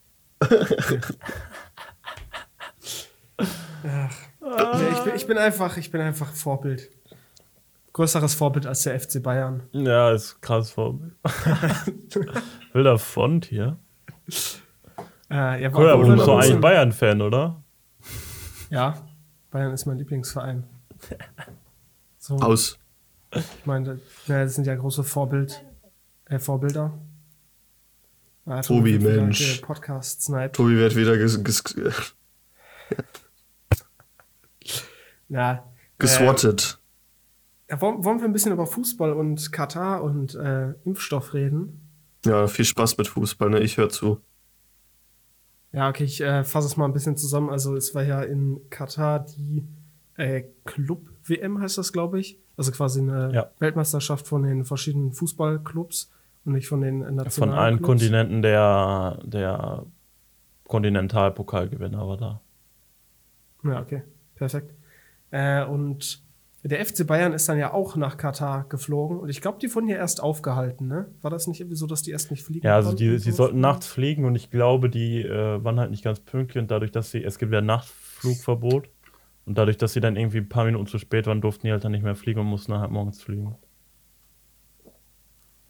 Nee, ich, bin, ich bin einfach, ich bin einfach Vorbild. Größeres Vorbild als der FC Bayern. Ja, ist krass Vorbild. Wilder Font hier. Äh, ja, Koya, obwohl du bist doch ein eigentlich Bayern-Fan, oder? Ja, Bayern ist mein Lieblingsverein. So, Aus. ich meine, das sind ja große Vorbild, äh, Vorbilder. Ja, Tobi, Mensch. Podcast Snipe. Tobi wird wieder ges ges Ja, geswattet. ja, wollen, wollen wir ein bisschen über Fußball und Katar und äh, Impfstoff reden? Ja, viel Spaß mit Fußball, ne? Ich höre zu. Ja, okay, ich äh, fasse es mal ein bisschen zusammen. Also es war ja in Katar die äh, Club-WM, heißt das, glaube ich. Also quasi eine Ja. Weltmeisterschaft von den verschiedenen Fußballclubs und nicht von den nationalen Von allen Clubs. Kontinenten der, der Kontinentalpokalgewinner war da. Ja, okay, perfekt. Äh, und der FC Bayern ist dann ja auch nach Katar geflogen und ich glaube, die wurden ja erst aufgehalten, ne? War das nicht irgendwie so, dass die erst nicht fliegen Ja, also die, die so? sollten nachts fliegen und ich glaube, die äh, waren halt nicht ganz pünktlich und dadurch, dass sie, es gibt ja Nachtflugverbot und dadurch, dass sie dann irgendwie ein paar Minuten zu spät waren, durften die halt dann nicht mehr fliegen und mussten halt morgens fliegen.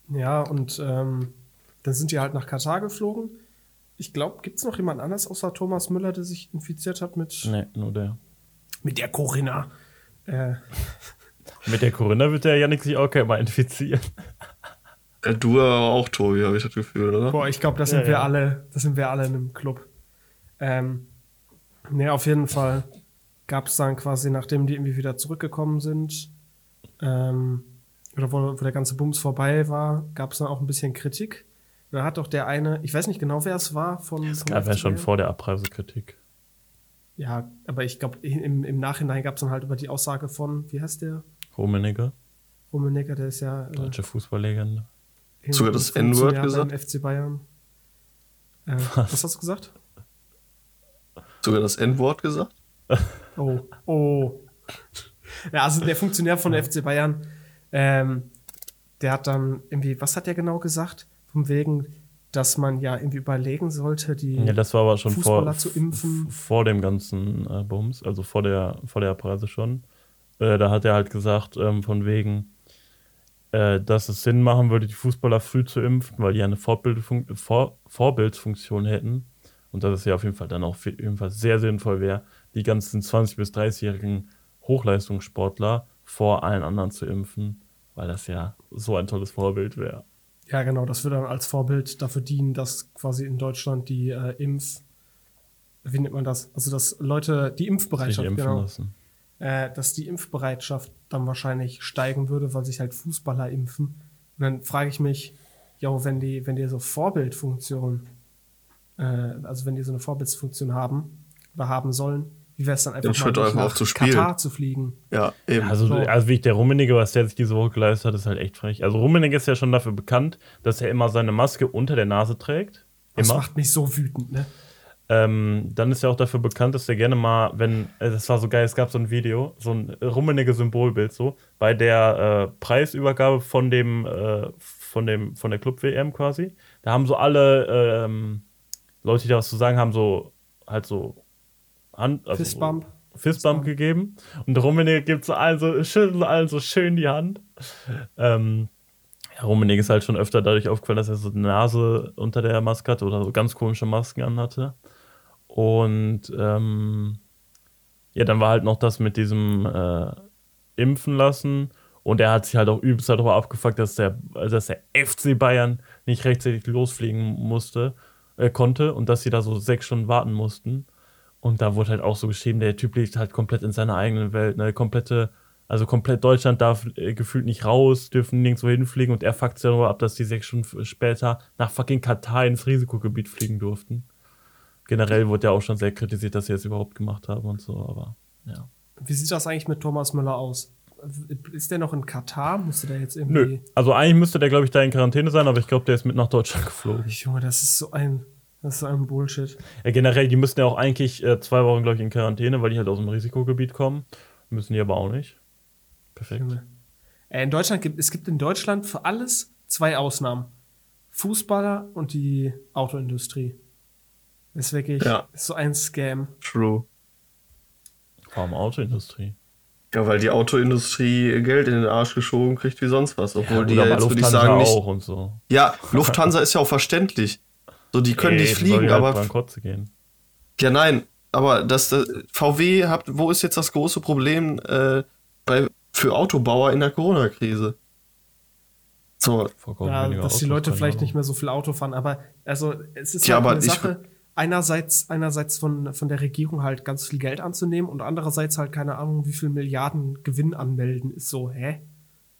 Ja, und ähm, dann sind die halt nach Katar geflogen. Ich glaube, gibt es noch jemand anders außer Thomas Müller, der sich infiziert hat mit, Nee, nur der. mit der Corinna? Äh, Mit der Corinna wird der Janik sich auch kein mal infizieren. Äh, du aber auch, Tobi, habe ich das Gefühl, oder? boah, ich glaube, das sind Ja, wir ja. alle, das sind wir alle in einem Club. Ähm, ne, auf jeden Fall gab es dann quasi, nachdem die irgendwie wieder zurückgekommen sind, ähm, oder wo, wo der ganze Bums vorbei war, gab es dann auch ein bisschen Kritik. Da hat doch der eine, ich weiß nicht genau, wer es war, von. Das vom gab ja schon vor der Abreisekritik. Ja, aber ich glaube, im, im Nachhinein gab es dann halt über die Aussage von, wie heißt der? Rummenigge, Rummenigge, der ist ja. Äh, deutsche Fußballlegende. Sogar das N-Wort gesagt? beim FC Bayern. Äh, was hast du gesagt? Sogar das N-Wort gesagt? Oh, oh. Ja, also der Funktionär von der FC Bayern, ähm, der hat dann irgendwie, was hat der genau gesagt? Von wegen, dass man ja irgendwie überlegen sollte, die. Ja, das war aber schon vor, Fußballer zu impfen. vor dem ganzen äh, Bums, also vor der, vor der Abreise schon. Äh, da hat er halt gesagt, ähm, von wegen, äh, dass es Sinn machen würde, die Fußballer früh zu impfen, weil die eine Vorbildfun vor Vorbildsfunktion hätten. Und dass es ja auf jeden Fall dann auch auf jeden Fall sehr sinnvoll wäre, die ganzen 20- bis 30-jährigen Hochleistungssportler vor allen anderen zu impfen, weil das ja so ein tolles Vorbild wäre. Ja, genau, das würde dann als Vorbild dafür dienen, dass quasi in Deutschland die äh, Impf, wie nennt man das? Also dass Leute die Impfbereitschaft, genau, äh, dass die Impfbereitschaft dann wahrscheinlich steigen würde, weil sich halt Fußballer impfen. Und dann frage ich mich, ja, wenn die, wenn die so Vorbildfunktion, äh, also wenn die so eine Vorbildsfunktion haben oder haben sollen, wie wäre es dann einfach nicht einfach nach auch zu spielen. Katar zu fliegen? Ja, eben. Also, So. also wie ich der Rummenigge, was der sich diese Woche geleistet hat, ist halt echt frech. Also Rummenigge ist ja schon dafür bekannt, dass er immer seine Maske unter der Nase trägt. Das Immer. macht mich so wütend, ne? Ähm, dann ist er auch dafür bekannt, dass er gerne mal, wenn, äh, das war so geil, es gab so ein Video, so ein rummenige Symbolbild so, bei der äh, Preisübergabe von dem, äh, von dem, von der Club-WM quasi. Da haben so alle ähm, Leute, die da was zu sagen haben, so halt so Hand, also Fistbump. Fistbump gegeben. Und Rummenigge gibt so allen so, schüttelt allen so schön die Hand. Ähm, ja, Rummenigge ist halt schon öfter dadurch aufgefallen, dass er so eine Nase unter der Maske hatte oder so ganz komische Masken anhatte. Und ähm, ja, dann war halt noch das mit diesem äh, Impfen lassen. Und er hat sich halt auch übelst darüber abgefuckt, dass der, dass der FC Bayern nicht rechtzeitig losfliegen musste, äh, konnte und dass sie da so sechs Stunden warten mussten. Und da wurde halt auch so geschrieben, der Typ lebt halt komplett in seiner eigenen Welt, ne, komplette, also komplett Deutschland darf äh, gefühlt nicht raus, dürfen nirgendwo hinfliegen und er fuckt sich darüber ab, dass die sechs Stunden später nach fucking Katar ins Risikogebiet fliegen durften. Generell wurde ja auch schon sehr kritisiert, dass sie das überhaupt gemacht haben und so, aber ja. Wie sieht das eigentlich mit Thomas Müller aus? Ist der noch in Katar? Müsste der jetzt irgendwie. Nö. Also eigentlich müsste der, glaube ich, da in Quarantäne sein, aber ich glaube, der ist mit nach Deutschland geflogen. Junge, das ist so ein, das ist so ein Bullshit. Ja, generell, die müssten ja auch eigentlich äh, zwei Wochen, glaube ich, in Quarantäne, weil die halt aus dem Risikogebiet kommen. Müssen die aber auch nicht. Perfekt. Äh, in Deutschland gibt es gibt in Deutschland für alles zwei Ausnahmen: Fußballer und die Autoindustrie. Das ist wirklich Ja. ist so ein Scam. True. Warum Autoindustrie? Ja, weil die Autoindustrie Geld in den Arsch geschoben kriegt wie sonst was. Obwohl die ja Oder bei jetzt, würde ich sagen, nicht. auch und so. Ja, Lufthansa ist ja auch verständlich. So, die können Ey, nicht fliegen, halt aber. Bankrott gehen. Ja, nein. Aber das, das VW habt, wo ist jetzt das große Problem äh, bei, für Autobauer in der Corona-Krise? So, Ja, dass die Leute vielleicht nicht mehr so viel Auto fahren, aber also es ist Ja, halt aber eine Sache, einerseits, einerseits von, von der Regierung halt ganz viel Geld anzunehmen und andererseits halt keine Ahnung, wie viel Milliarden Gewinn anmelden, ist so, hä?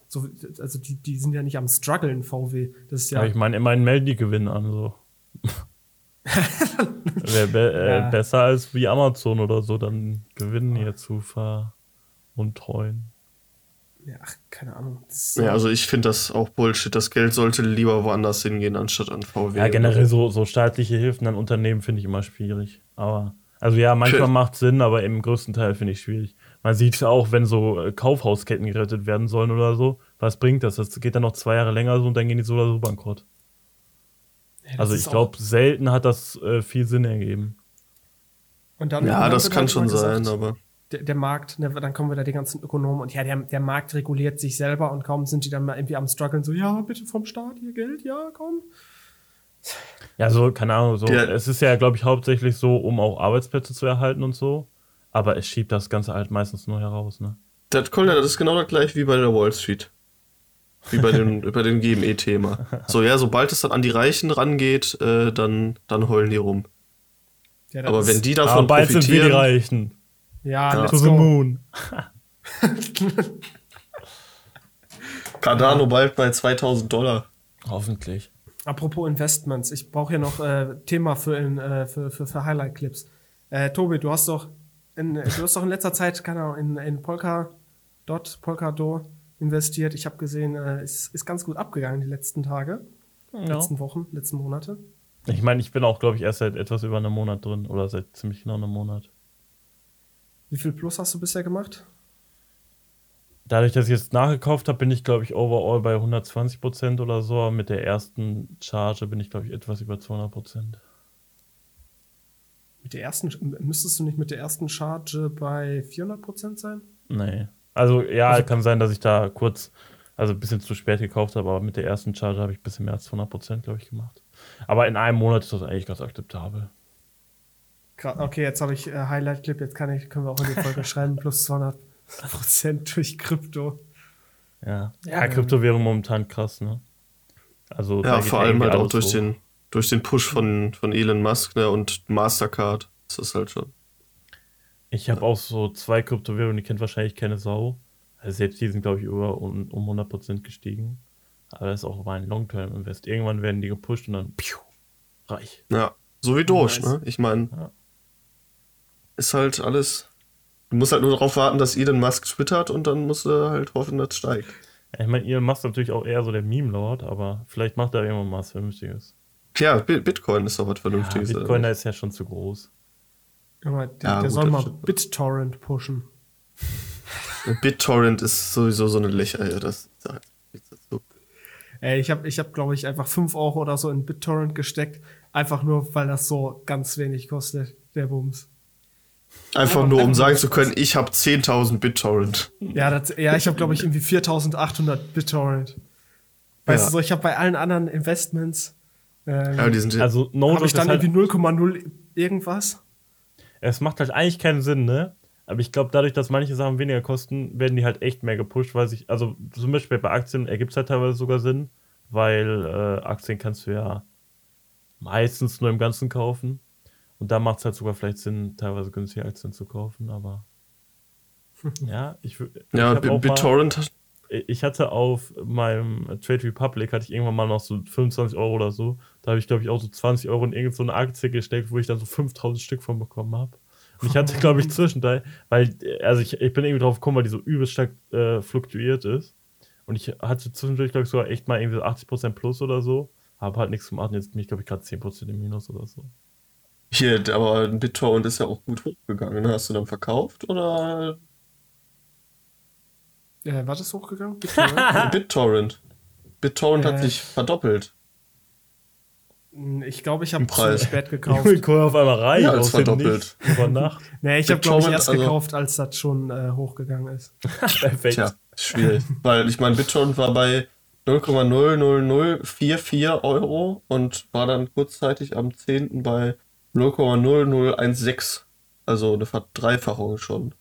So, also die, die sind ja nicht am struggeln, VW. Das ist ja, Ja, ich meine, immerhin melden die Gewinne an, so. Wäre be äh, Ja. besser als wie Amazon oder so, dann Gewinnen hier zu veruntreuen. ja, ach, keine Ahnung. Ist ja, also ich finde das auch Bullshit. Das Geld sollte lieber woanders hingehen, anstatt an VW. Ja, generell so, so staatliche Hilfen an Unternehmen finde ich immer schwierig. Aber, also ja, manchmal macht Sinn, aber im größten Teil finde ich schwierig. Man sieht es ja auch, wenn so äh, Kaufhausketten gerettet werden sollen oder so. Was bringt das? Das geht dann noch zwei Jahre länger so und dann gehen die so oder so bankrott. Ja, Also ich glaube, selten hat das äh, viel Sinn ergeben. Und dann, und Ja, dann das kann schon immer sein, gesagt, aber. der, der Markt, ne, dann kommen wieder die ganzen Ökonomen und ja, der, der Markt reguliert sich selber und kaum sind die dann mal irgendwie am struggeln, so, ja, bitte vom Staat hier Geld, ja, komm. Ja, so, keine Ahnung, so. Der- es ist ja, glaube ich, hauptsächlich so, um auch Arbeitsplätze zu erhalten und so. Aber es schiebt das Ganze halt meistens nur heraus, ne? Das, Kolja, das ist genau das gleiche wie bei der Wall Street. Wie bei dem, bei dem GME-Thema. So, ja, sobald es dann an die Reichen rangeht, äh, dann, dann heulen die rum. Ja, Aber wenn die Aber davon bald sind wir die profitieren. Reichen. ja, Ja. let's To the go. moon. Cardano bald bei 2000 Dollar. Hoffentlich. Apropos Investments, ich brauche hier noch äh, Thema für, in, äh, für, für, für Highlight-Clips. Äh, Tobi, du hast doch in, du hast doch in letzter Zeit, keine Ahnung, in, in Polka Dot, Polkadot investiert. Ich habe gesehen, äh, es ist ganz gut abgegangen die letzten Tage, Ja. letzten Wochen, letzten Monate. Ich meine, ich bin auch, glaube ich, erst seit etwas über einem Monat drin. Oder seit ziemlich genau einem Monat. Wie viel Plus hast du bisher gemacht? Dadurch, dass ich jetzt nachgekauft habe, bin ich, glaube ich, overall bei 120% oder so. Mit der ersten Charge bin ich, glaube ich, etwas über 200%. Mit der ersten, müsstest du nicht mit der ersten Charge bei 400% sein? Nee. Also, ja, Also- kann sein, dass ich da kurz, also ein bisschen zu spät gekauft habe, aber mit der ersten Charge habe ich ein bisschen mehr als 200%, glaube ich, gemacht. Aber in einem Monat ist das eigentlich ganz akzeptabel. Okay, jetzt habe ich äh, Highlight-Clip, jetzt kann ich, können wir auch in die Folge schreiben, plus 200 Prozent durch Krypto. Ja. Ja, Kryptowährung momentan krass, ne? Also, Ja, vor allem halt auch durch hoch. den, durch den Push von, von Elon Musk ne, und Mastercard. Das ist halt schon. Ich habe auch so zwei Kryptowährungen, die kennt wahrscheinlich keine Sau. Also selbst die sind, glaube ich, über um, um 100% gestiegen. Aber das ist auch mal ein Long-Term-Invest. Irgendwann werden die gepusht und dann piu, reich. Ja, so wie Doge, Nice. ne? Ich meine, Ja. ist halt alles. Du musst halt nur darauf warten, dass Elon Musk twittert und dann musst du halt hoffen, dass es steigt. Ja, Ich meine, ihr macht natürlich auch eher so der Meme-Lord, aber vielleicht macht er irgendwann mal was Vernünftiges. Ja, Bi- Bitcoin ist doch was Ja, Vernünftiges. Bitcoin oder? ist ja schon zu groß. Aber der, Ja, der gut, soll mal. BitTorrent pushen. BitTorrent ist sowieso so eine Lächer. Ja, das nichts dazu. Ey, ich habe, ich hab, glaube ich, einfach 5 Euro oder so in BitTorrent gesteckt. Einfach nur, weil das so ganz wenig kostet, der Bums. Einfach nur, um sagen zu können, ich habe 10.000 BitTorrent. Ja, das, ja ich habe, glaube ich, irgendwie 4800 BitTorrent. Weißt Ja. du so, ich habe bei allen anderen Investments ähm, Ja, die sind Also, no habe ich dann halt, irgendwie 0,0 irgendwas. Es macht halt eigentlich keinen Sinn, ne? Aber ich glaube, dadurch, dass manche Sachen weniger kosten, werden die halt echt mehr gepusht, weil sich, also zum Beispiel bei Aktien ergibt es halt teilweise sogar Sinn, weil äh, Aktien kannst du ja meistens nur im Ganzen kaufen. Und da macht es halt sogar vielleicht Sinn, teilweise günstige Aktien zu kaufen, aber ja, ich, wü- ich Ja, BitTorrent hat. Ich hatte auf meinem Trade Republic hatte ich irgendwann mal noch so 25 Euro oder so. Da habe ich, glaube ich, auch so 20 Euro in irgendeine so eine Aktie gesteckt, wo ich dann so 5000 Stück von bekommen habe. Und ich hatte, glaube ich, zwischenteil, weil, also ich, ich bin irgendwie drauf gekommen, weil die so übelst stark äh, fluktuiert ist. Und ich hatte zwischendurch, glaube ich, sogar echt mal irgendwie so 80% plus oder so. Habe halt nichts gemacht. und Jetzt bin ich, glaube ich, gerade 10% im Minus oder so. Hier, aber BitTorrent ist ja auch gut hochgegangen. Hast du dann verkauft oder Äh, war das hochgegangen? BitTorrent? BitTorrent? BitTorrent hat Äh. sich verdoppelt. Ich glaube, ich habe zu spät gekauft. Junge, Kohl auf einmal reich. Ja, als verdoppelt. Über Nacht. Nee, ich habe, glaube ich, erst also- gekauft, als das schon äh, hochgegangen ist. Perfekt. Tja, schwierig. Weil ich meine, BitTorrent war bei 0,00044 Euro und war dann kurzzeitig am 10. bei 0,0016. Also eine Verdreifachung schon.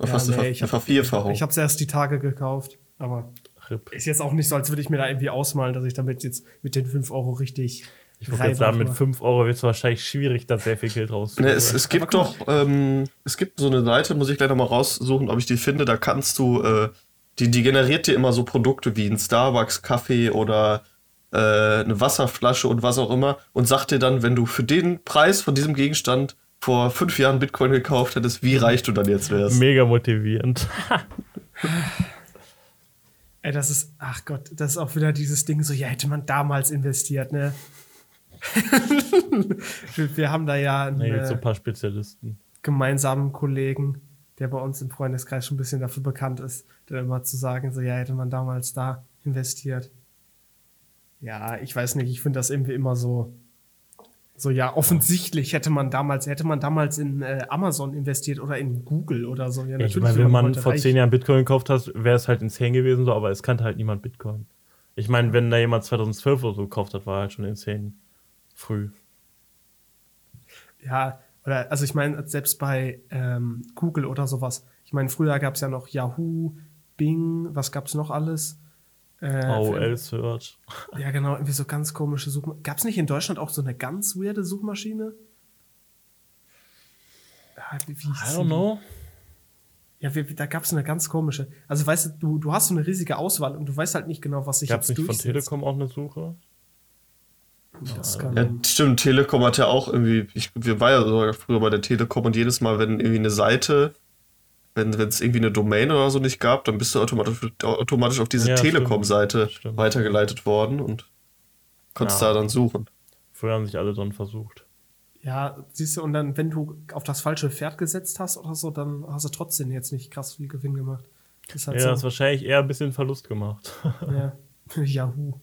Ja, fast eine, nee, Ver ich eine hab- Vervierfachung. Ich habe es erst die Tage gekauft, aber RIP. ist jetzt auch nicht so, als würde ich mir da irgendwie ausmalen, dass ich damit jetzt mit den 5 Euro richtig Ich würde jetzt sagen, mit 5 Euro wird es wahrscheinlich schwierig, da sehr viel Geld rauszuholen. Ne, es, es gibt doch, ähm, es gibt so eine Seite, muss ich gleich nochmal raussuchen, ob ich die finde, da kannst du, äh, die, die generiert dir immer so Produkte wie ein Starbucks Kaffee oder äh, eine Wasserflasche und was auch immer und sagt dir dann, wenn du für den Preis von diesem Gegenstand vor fünf Jahren Bitcoin gekauft hättest, wie reich du dann jetzt wärst. Mega motivierend. Ey, das ist, ach Gott, das ist auch wieder dieses Ding so, ja, hätte man damals investiert, ne? wir, wir haben da ja einen gibt so äh, ein paar Spezialisten. gemeinsamen Kollegen, der bei uns im Freundeskreis schon ein bisschen dafür bekannt ist, dann immer zu sagen, so, ja, hätte man damals da investiert. Ja, ich weiß nicht, ich finde das irgendwie immer so, so, ja, offensichtlich hätte man damals, hätte man damals in äh, Amazon investiert oder in Google oder so. Ja, Ja, ich natürlich meine, wenn man heute vor zehn Jahren Bitcoin gekauft hast, wäre es halt insane gewesen, so, aber es kannte halt niemand Bitcoin. Ich meine, wenn da jemand 2012 oder so gekauft hat, war er halt schon insane früh. Ja, oder, also ich meine, selbst bei ähm, Google oder sowas. Ich meine, früher gab es ja noch Yahoo, Bing, was gab's noch alles? Äh, AOL Search. Ja, genau, irgendwie so ganz komische Suchmaschinen. Gab es nicht in Deutschland auch so eine ganz weirde Suchmaschine? Ja, wie, wie I die? don't know. Ja, wie, wie- da gab es eine ganz komische. Also weißt du, du, du hast so eine riesige Auswahl und du weißt halt nicht genau, was sich Gab es jetzt nicht von durchsetzt. Telekom auch eine Suche? Das kann, Ja, stimmt, Telekom hat ja auch irgendwie, ich, wir waren ja sogar früher bei der Telekom und jedes Mal, wenn irgendwie eine Seite, wenn es irgendwie eine Domain oder so nicht gab, dann bist du automatisch, automatisch auf diese Ja. Telekom-Seite weitergeleitet worden und konntest Ja. da dann suchen. Früher haben sich alle dran versucht. Ja, siehst du, und dann, wenn du auf das falsche Pferd gesetzt hast oder so, dann hast du trotzdem jetzt nicht krass viel Gewinn gemacht. Das ist halt Ja, hast so. wahrscheinlich eher ein bisschen Verlust gemacht. Ja. Yahoo.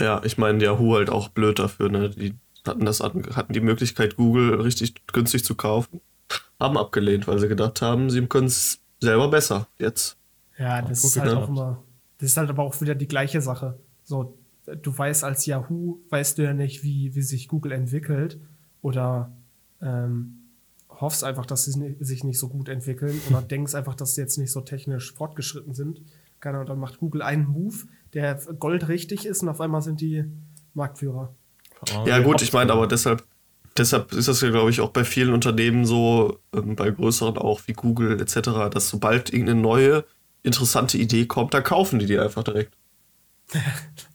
Ja, ich meine, Yahoo halt auch blöd dafür, ne? Die hatten das hatten die Möglichkeit, Google richtig günstig zu kaufen, haben abgelehnt, weil sie gedacht haben, sie können es selber besser jetzt. Ja, das gut ist halt gedacht. auch immer. Das ist halt aber auch wieder die gleiche Sache. So, du weißt als Yahoo, weißt du ja nicht, wie, wie sich Google entwickelt. Oder, ähm, hoffst einfach, dass sie sich nicht so gut entwickeln oder denkst einfach, dass sie jetzt nicht so technisch fortgeschritten sind. Keine Ahnung, dann macht Google einen Move, der goldrichtig ist und auf einmal sind die Marktführer. Ja, gut, ich meine, aber deshalb, deshalb ist das ja, glaube ich, auch bei vielen Unternehmen so, ähm, bei größeren auch wie Google etc., dass sobald irgendeine neue, interessante Idee kommt, dann kaufen die die einfach direkt.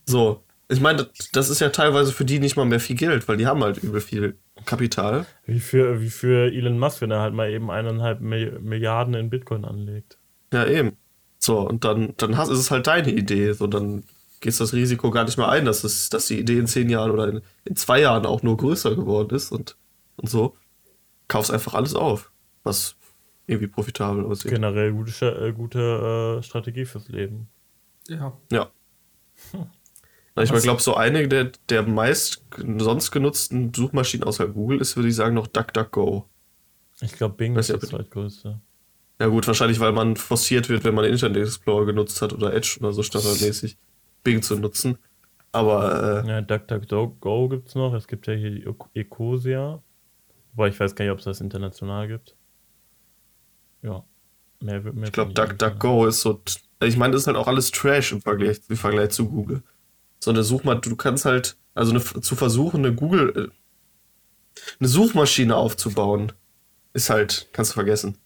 so. Ich meine, das- ist ja teilweise für die nicht mal mehr viel Geld, weil die haben halt übel viel Kapital. Wie für, wie für Elon Musk, wenn er halt mal eben eineinhalb Mi- Milliarden in Bitcoin anlegt. Ja, eben. So, und dann, dann hast, ist es halt deine Idee. So, dann gehst du das Risiko gar nicht mehr ein, dass, es, dass die Idee in zehn Jahren oder in, in zwei Jahren auch nur größer geworden ist und, und so. Kaufst einfach alles auf, was irgendwie profitabel aussieht. Generell gute, äh, gute äh, Strategie fürs Leben. Ja. Ja. Na, Ich glaube, so eine der, der meist sonst genutzten Suchmaschinen außer Google ist, würde ich sagen, noch DuckDuckGo. Ich glaube, Bing Weiß ist ja, das zweitgrößte. Ja gut, wahrscheinlich, weil man forciert wird, wenn man Internet Explorer genutzt hat oder Edge oder so standardmäßig Bing zu nutzen. Aber äh, Ja, DuckDuckGo gibt es noch. Es gibt ja hier Ecosia. Wobei ich weiß gar nicht, ob es das international gibt. Ja. Mehr wird mehr. ich glaube, DuckDuckGo ist so. Ich meine, das ist halt auch alles Trash im Vergleich, im Vergleich zu Google. So eine Suchma du kannst halt, also eine, zu versuchen, eine Google, äh, eine Suchmaschine aufzubauen, ist halt, kannst du vergessen.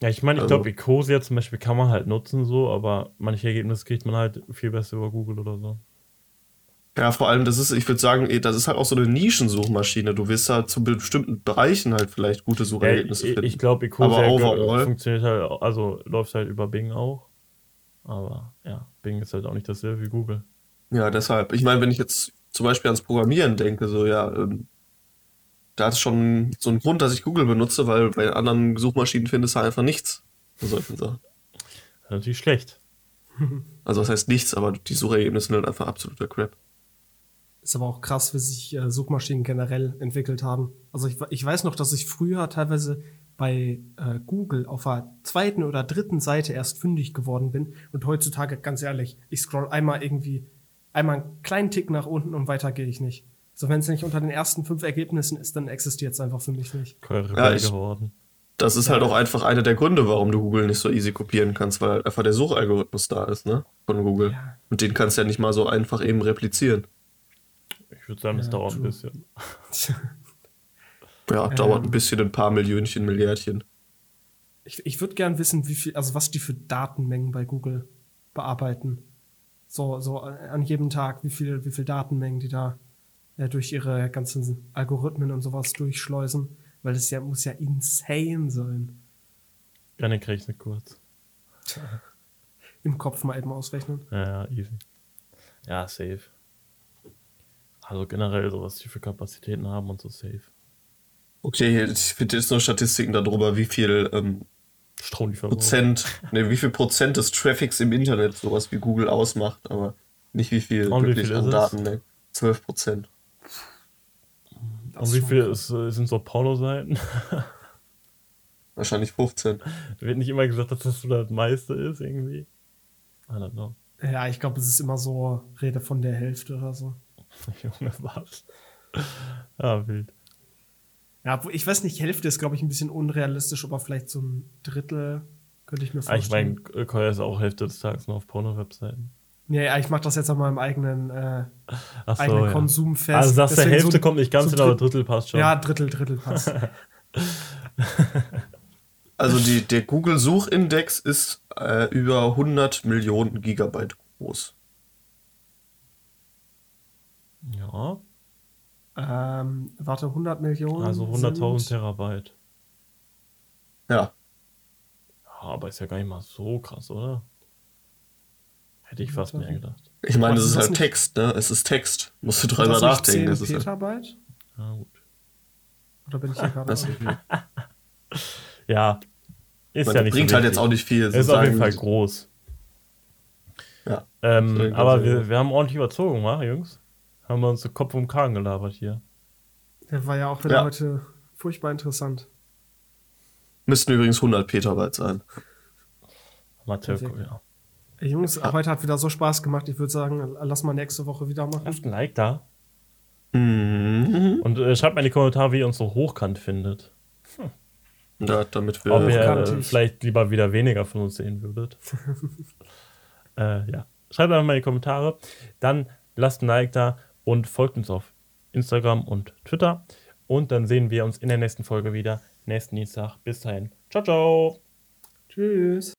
Ja, ich meine, ich Also- glaube, Ecosia zum Beispiel kann man halt nutzen, so, aber manche Ergebnisse kriegt man halt viel besser über Google oder so. Ja, vor allem, das ist, ich würde sagen, eh, das ist halt auch so eine Nischensuchmaschine. Du wirst halt zu bestimmten Bereichen halt vielleicht gute Ja, Suchergebnisse ich finden. ich glaube, Ecosia Aber ge- overall- funktioniert halt, also läuft halt über Bing auch. Aber ja, Bing ist halt auch nicht dasselbe wie Google. Ja, deshalb. Ich meine, wenn ich jetzt zum Beispiel ans Programmieren denke, so ja, ähm, da hat es schon so einen Grund, dass ich Google benutze, weil bei anderen Suchmaschinen findest du einfach nichts. Bei solchen Sachen. Das ist natürlich schlecht. Also das heißt nichts, aber die Suchergebnisse sind halt einfach absoluter Crap. Ist aber auch krass, wie sich äh, Suchmaschinen generell entwickelt haben. Also ich, ich weiß noch, dass ich früher teilweise bei äh, Google auf der zweiten oder dritten Seite erst fündig geworden bin. Und heutzutage, ganz ehrlich, ich scroll einmal irgendwie, einmal einen kleinen Tick nach unten und weiter gehe ich nicht. So, wenn es nicht unter den ersten fünf Ergebnissen ist, dann existiert es einfach für mich nicht. Keure Ja, ich- geworden. Das ist halt auch einfach einer der Gründe, warum du Google nicht so easy kopieren kannst, weil halt einfach der Suchalgorithmus da ist, ne? Von Google. Ja. Und den kannst du ja nicht mal so einfach eben replizieren. Ich würde sagen, Ja, dauert ein true. bisschen. Ja, dauert ein bisschen, ein paar Millionchen, Milliardchen. Ich, ich würde gern wissen, wie viel, also was die für Datenmengen bei Google bearbeiten. So, so an jedem Tag, wie viel, wie viel Datenmengen die da äh, durch ihre ganzen Algorithmen und sowas durchschleusen. Weil das ja, muss ja insane sein. Gerne kriege ich nicht kurz. Im Kopf mal eben ausrechnen. Ja, ja, easy. Ja, safe. Also generell so, was die für Kapazitäten haben und so safe. Okay, ich finde jetzt nur Statistiken darüber, wie viel ähm, Stromlieferung. Prozent, ne, wie viel Prozent des Traffics im Internet sowas wie Google ausmacht, aber nicht wie viel Und wie wirklich viel an? Daten. Ne? 12 Prozent. Und wie schon viel krass. ist, äh, sind so Pornoseiten? Wahrscheinlich 15. Wird nicht immer gesagt, dass das so das meiste ist irgendwie? I don't know. Ja, ich glaube, es ist immer so Rede von der Hälfte oder so. Junge, was? Ja, wild. Ja, ich weiß nicht, Hälfte ist, glaube ich, ein bisschen unrealistisch, aber vielleicht so ein Drittel könnte ich mir Ah, ich vorstellen. meine, Koya ist auch Hälfte des Tages nur auf Porno-Webseiten. Ja, ja, ich mache das jetzt an meinem eigenen, äh, Ach eigenen ja. Konsum fest. Also sagst du, Hälfte so kommt nicht ganz so hin, aber Dritt- Drittel passt schon. Ja, Drittel, Drittel passt. Also die, der Google-Suchindex ist äh, über 100 Millionen Gigabyte groß. ja ähm, warte, 100 Millionen. also 100.000 sind- Terabyte. Ja, Ja, aber ist ja gar nicht mal so krass, oder? Hätte ich fast mehr gedacht. ich meine, es ist halt Text, ne? Es ist Text. Musst du drüber nachdenken. 10 Das ist halt, Petabyte? Ja, gut. Oder bin ich hier gerade? Ja. Ist man ja nicht bringt so halt jetzt auch nicht viel. Ist auf jeden Fall groß. Ja. Ähm, aber wir, wir haben ordentlich überzogen, wa, Jungs? Haben wir uns den Kopf um Kragen gelabert hier. Der war ja auch wieder Ja. heute furchtbar interessant. Müssten übrigens 100 Petabyte sein. Mathe, Perfekt. ja. Ey, Jungs, heute hat wieder so Spaß gemacht. Ich würde sagen, lass mal nächste Woche wieder machen. Lasst ein Like da. Mhm. Und äh, schreibt mal in die Kommentare, wie ihr uns so hochkant findet. Ja, damit wir. Ob ihr äh, vielleicht lieber wieder weniger von uns sehen würdet. äh, ja. Schreibt einfach mal in die Kommentare. Dann lasst ein Like da und folgt uns auf Instagram und Twitter. Und dann sehen wir uns in der nächsten Folge wieder, nächsten Dienstag. Bis dahin. Ciao, ciao. Tschüss.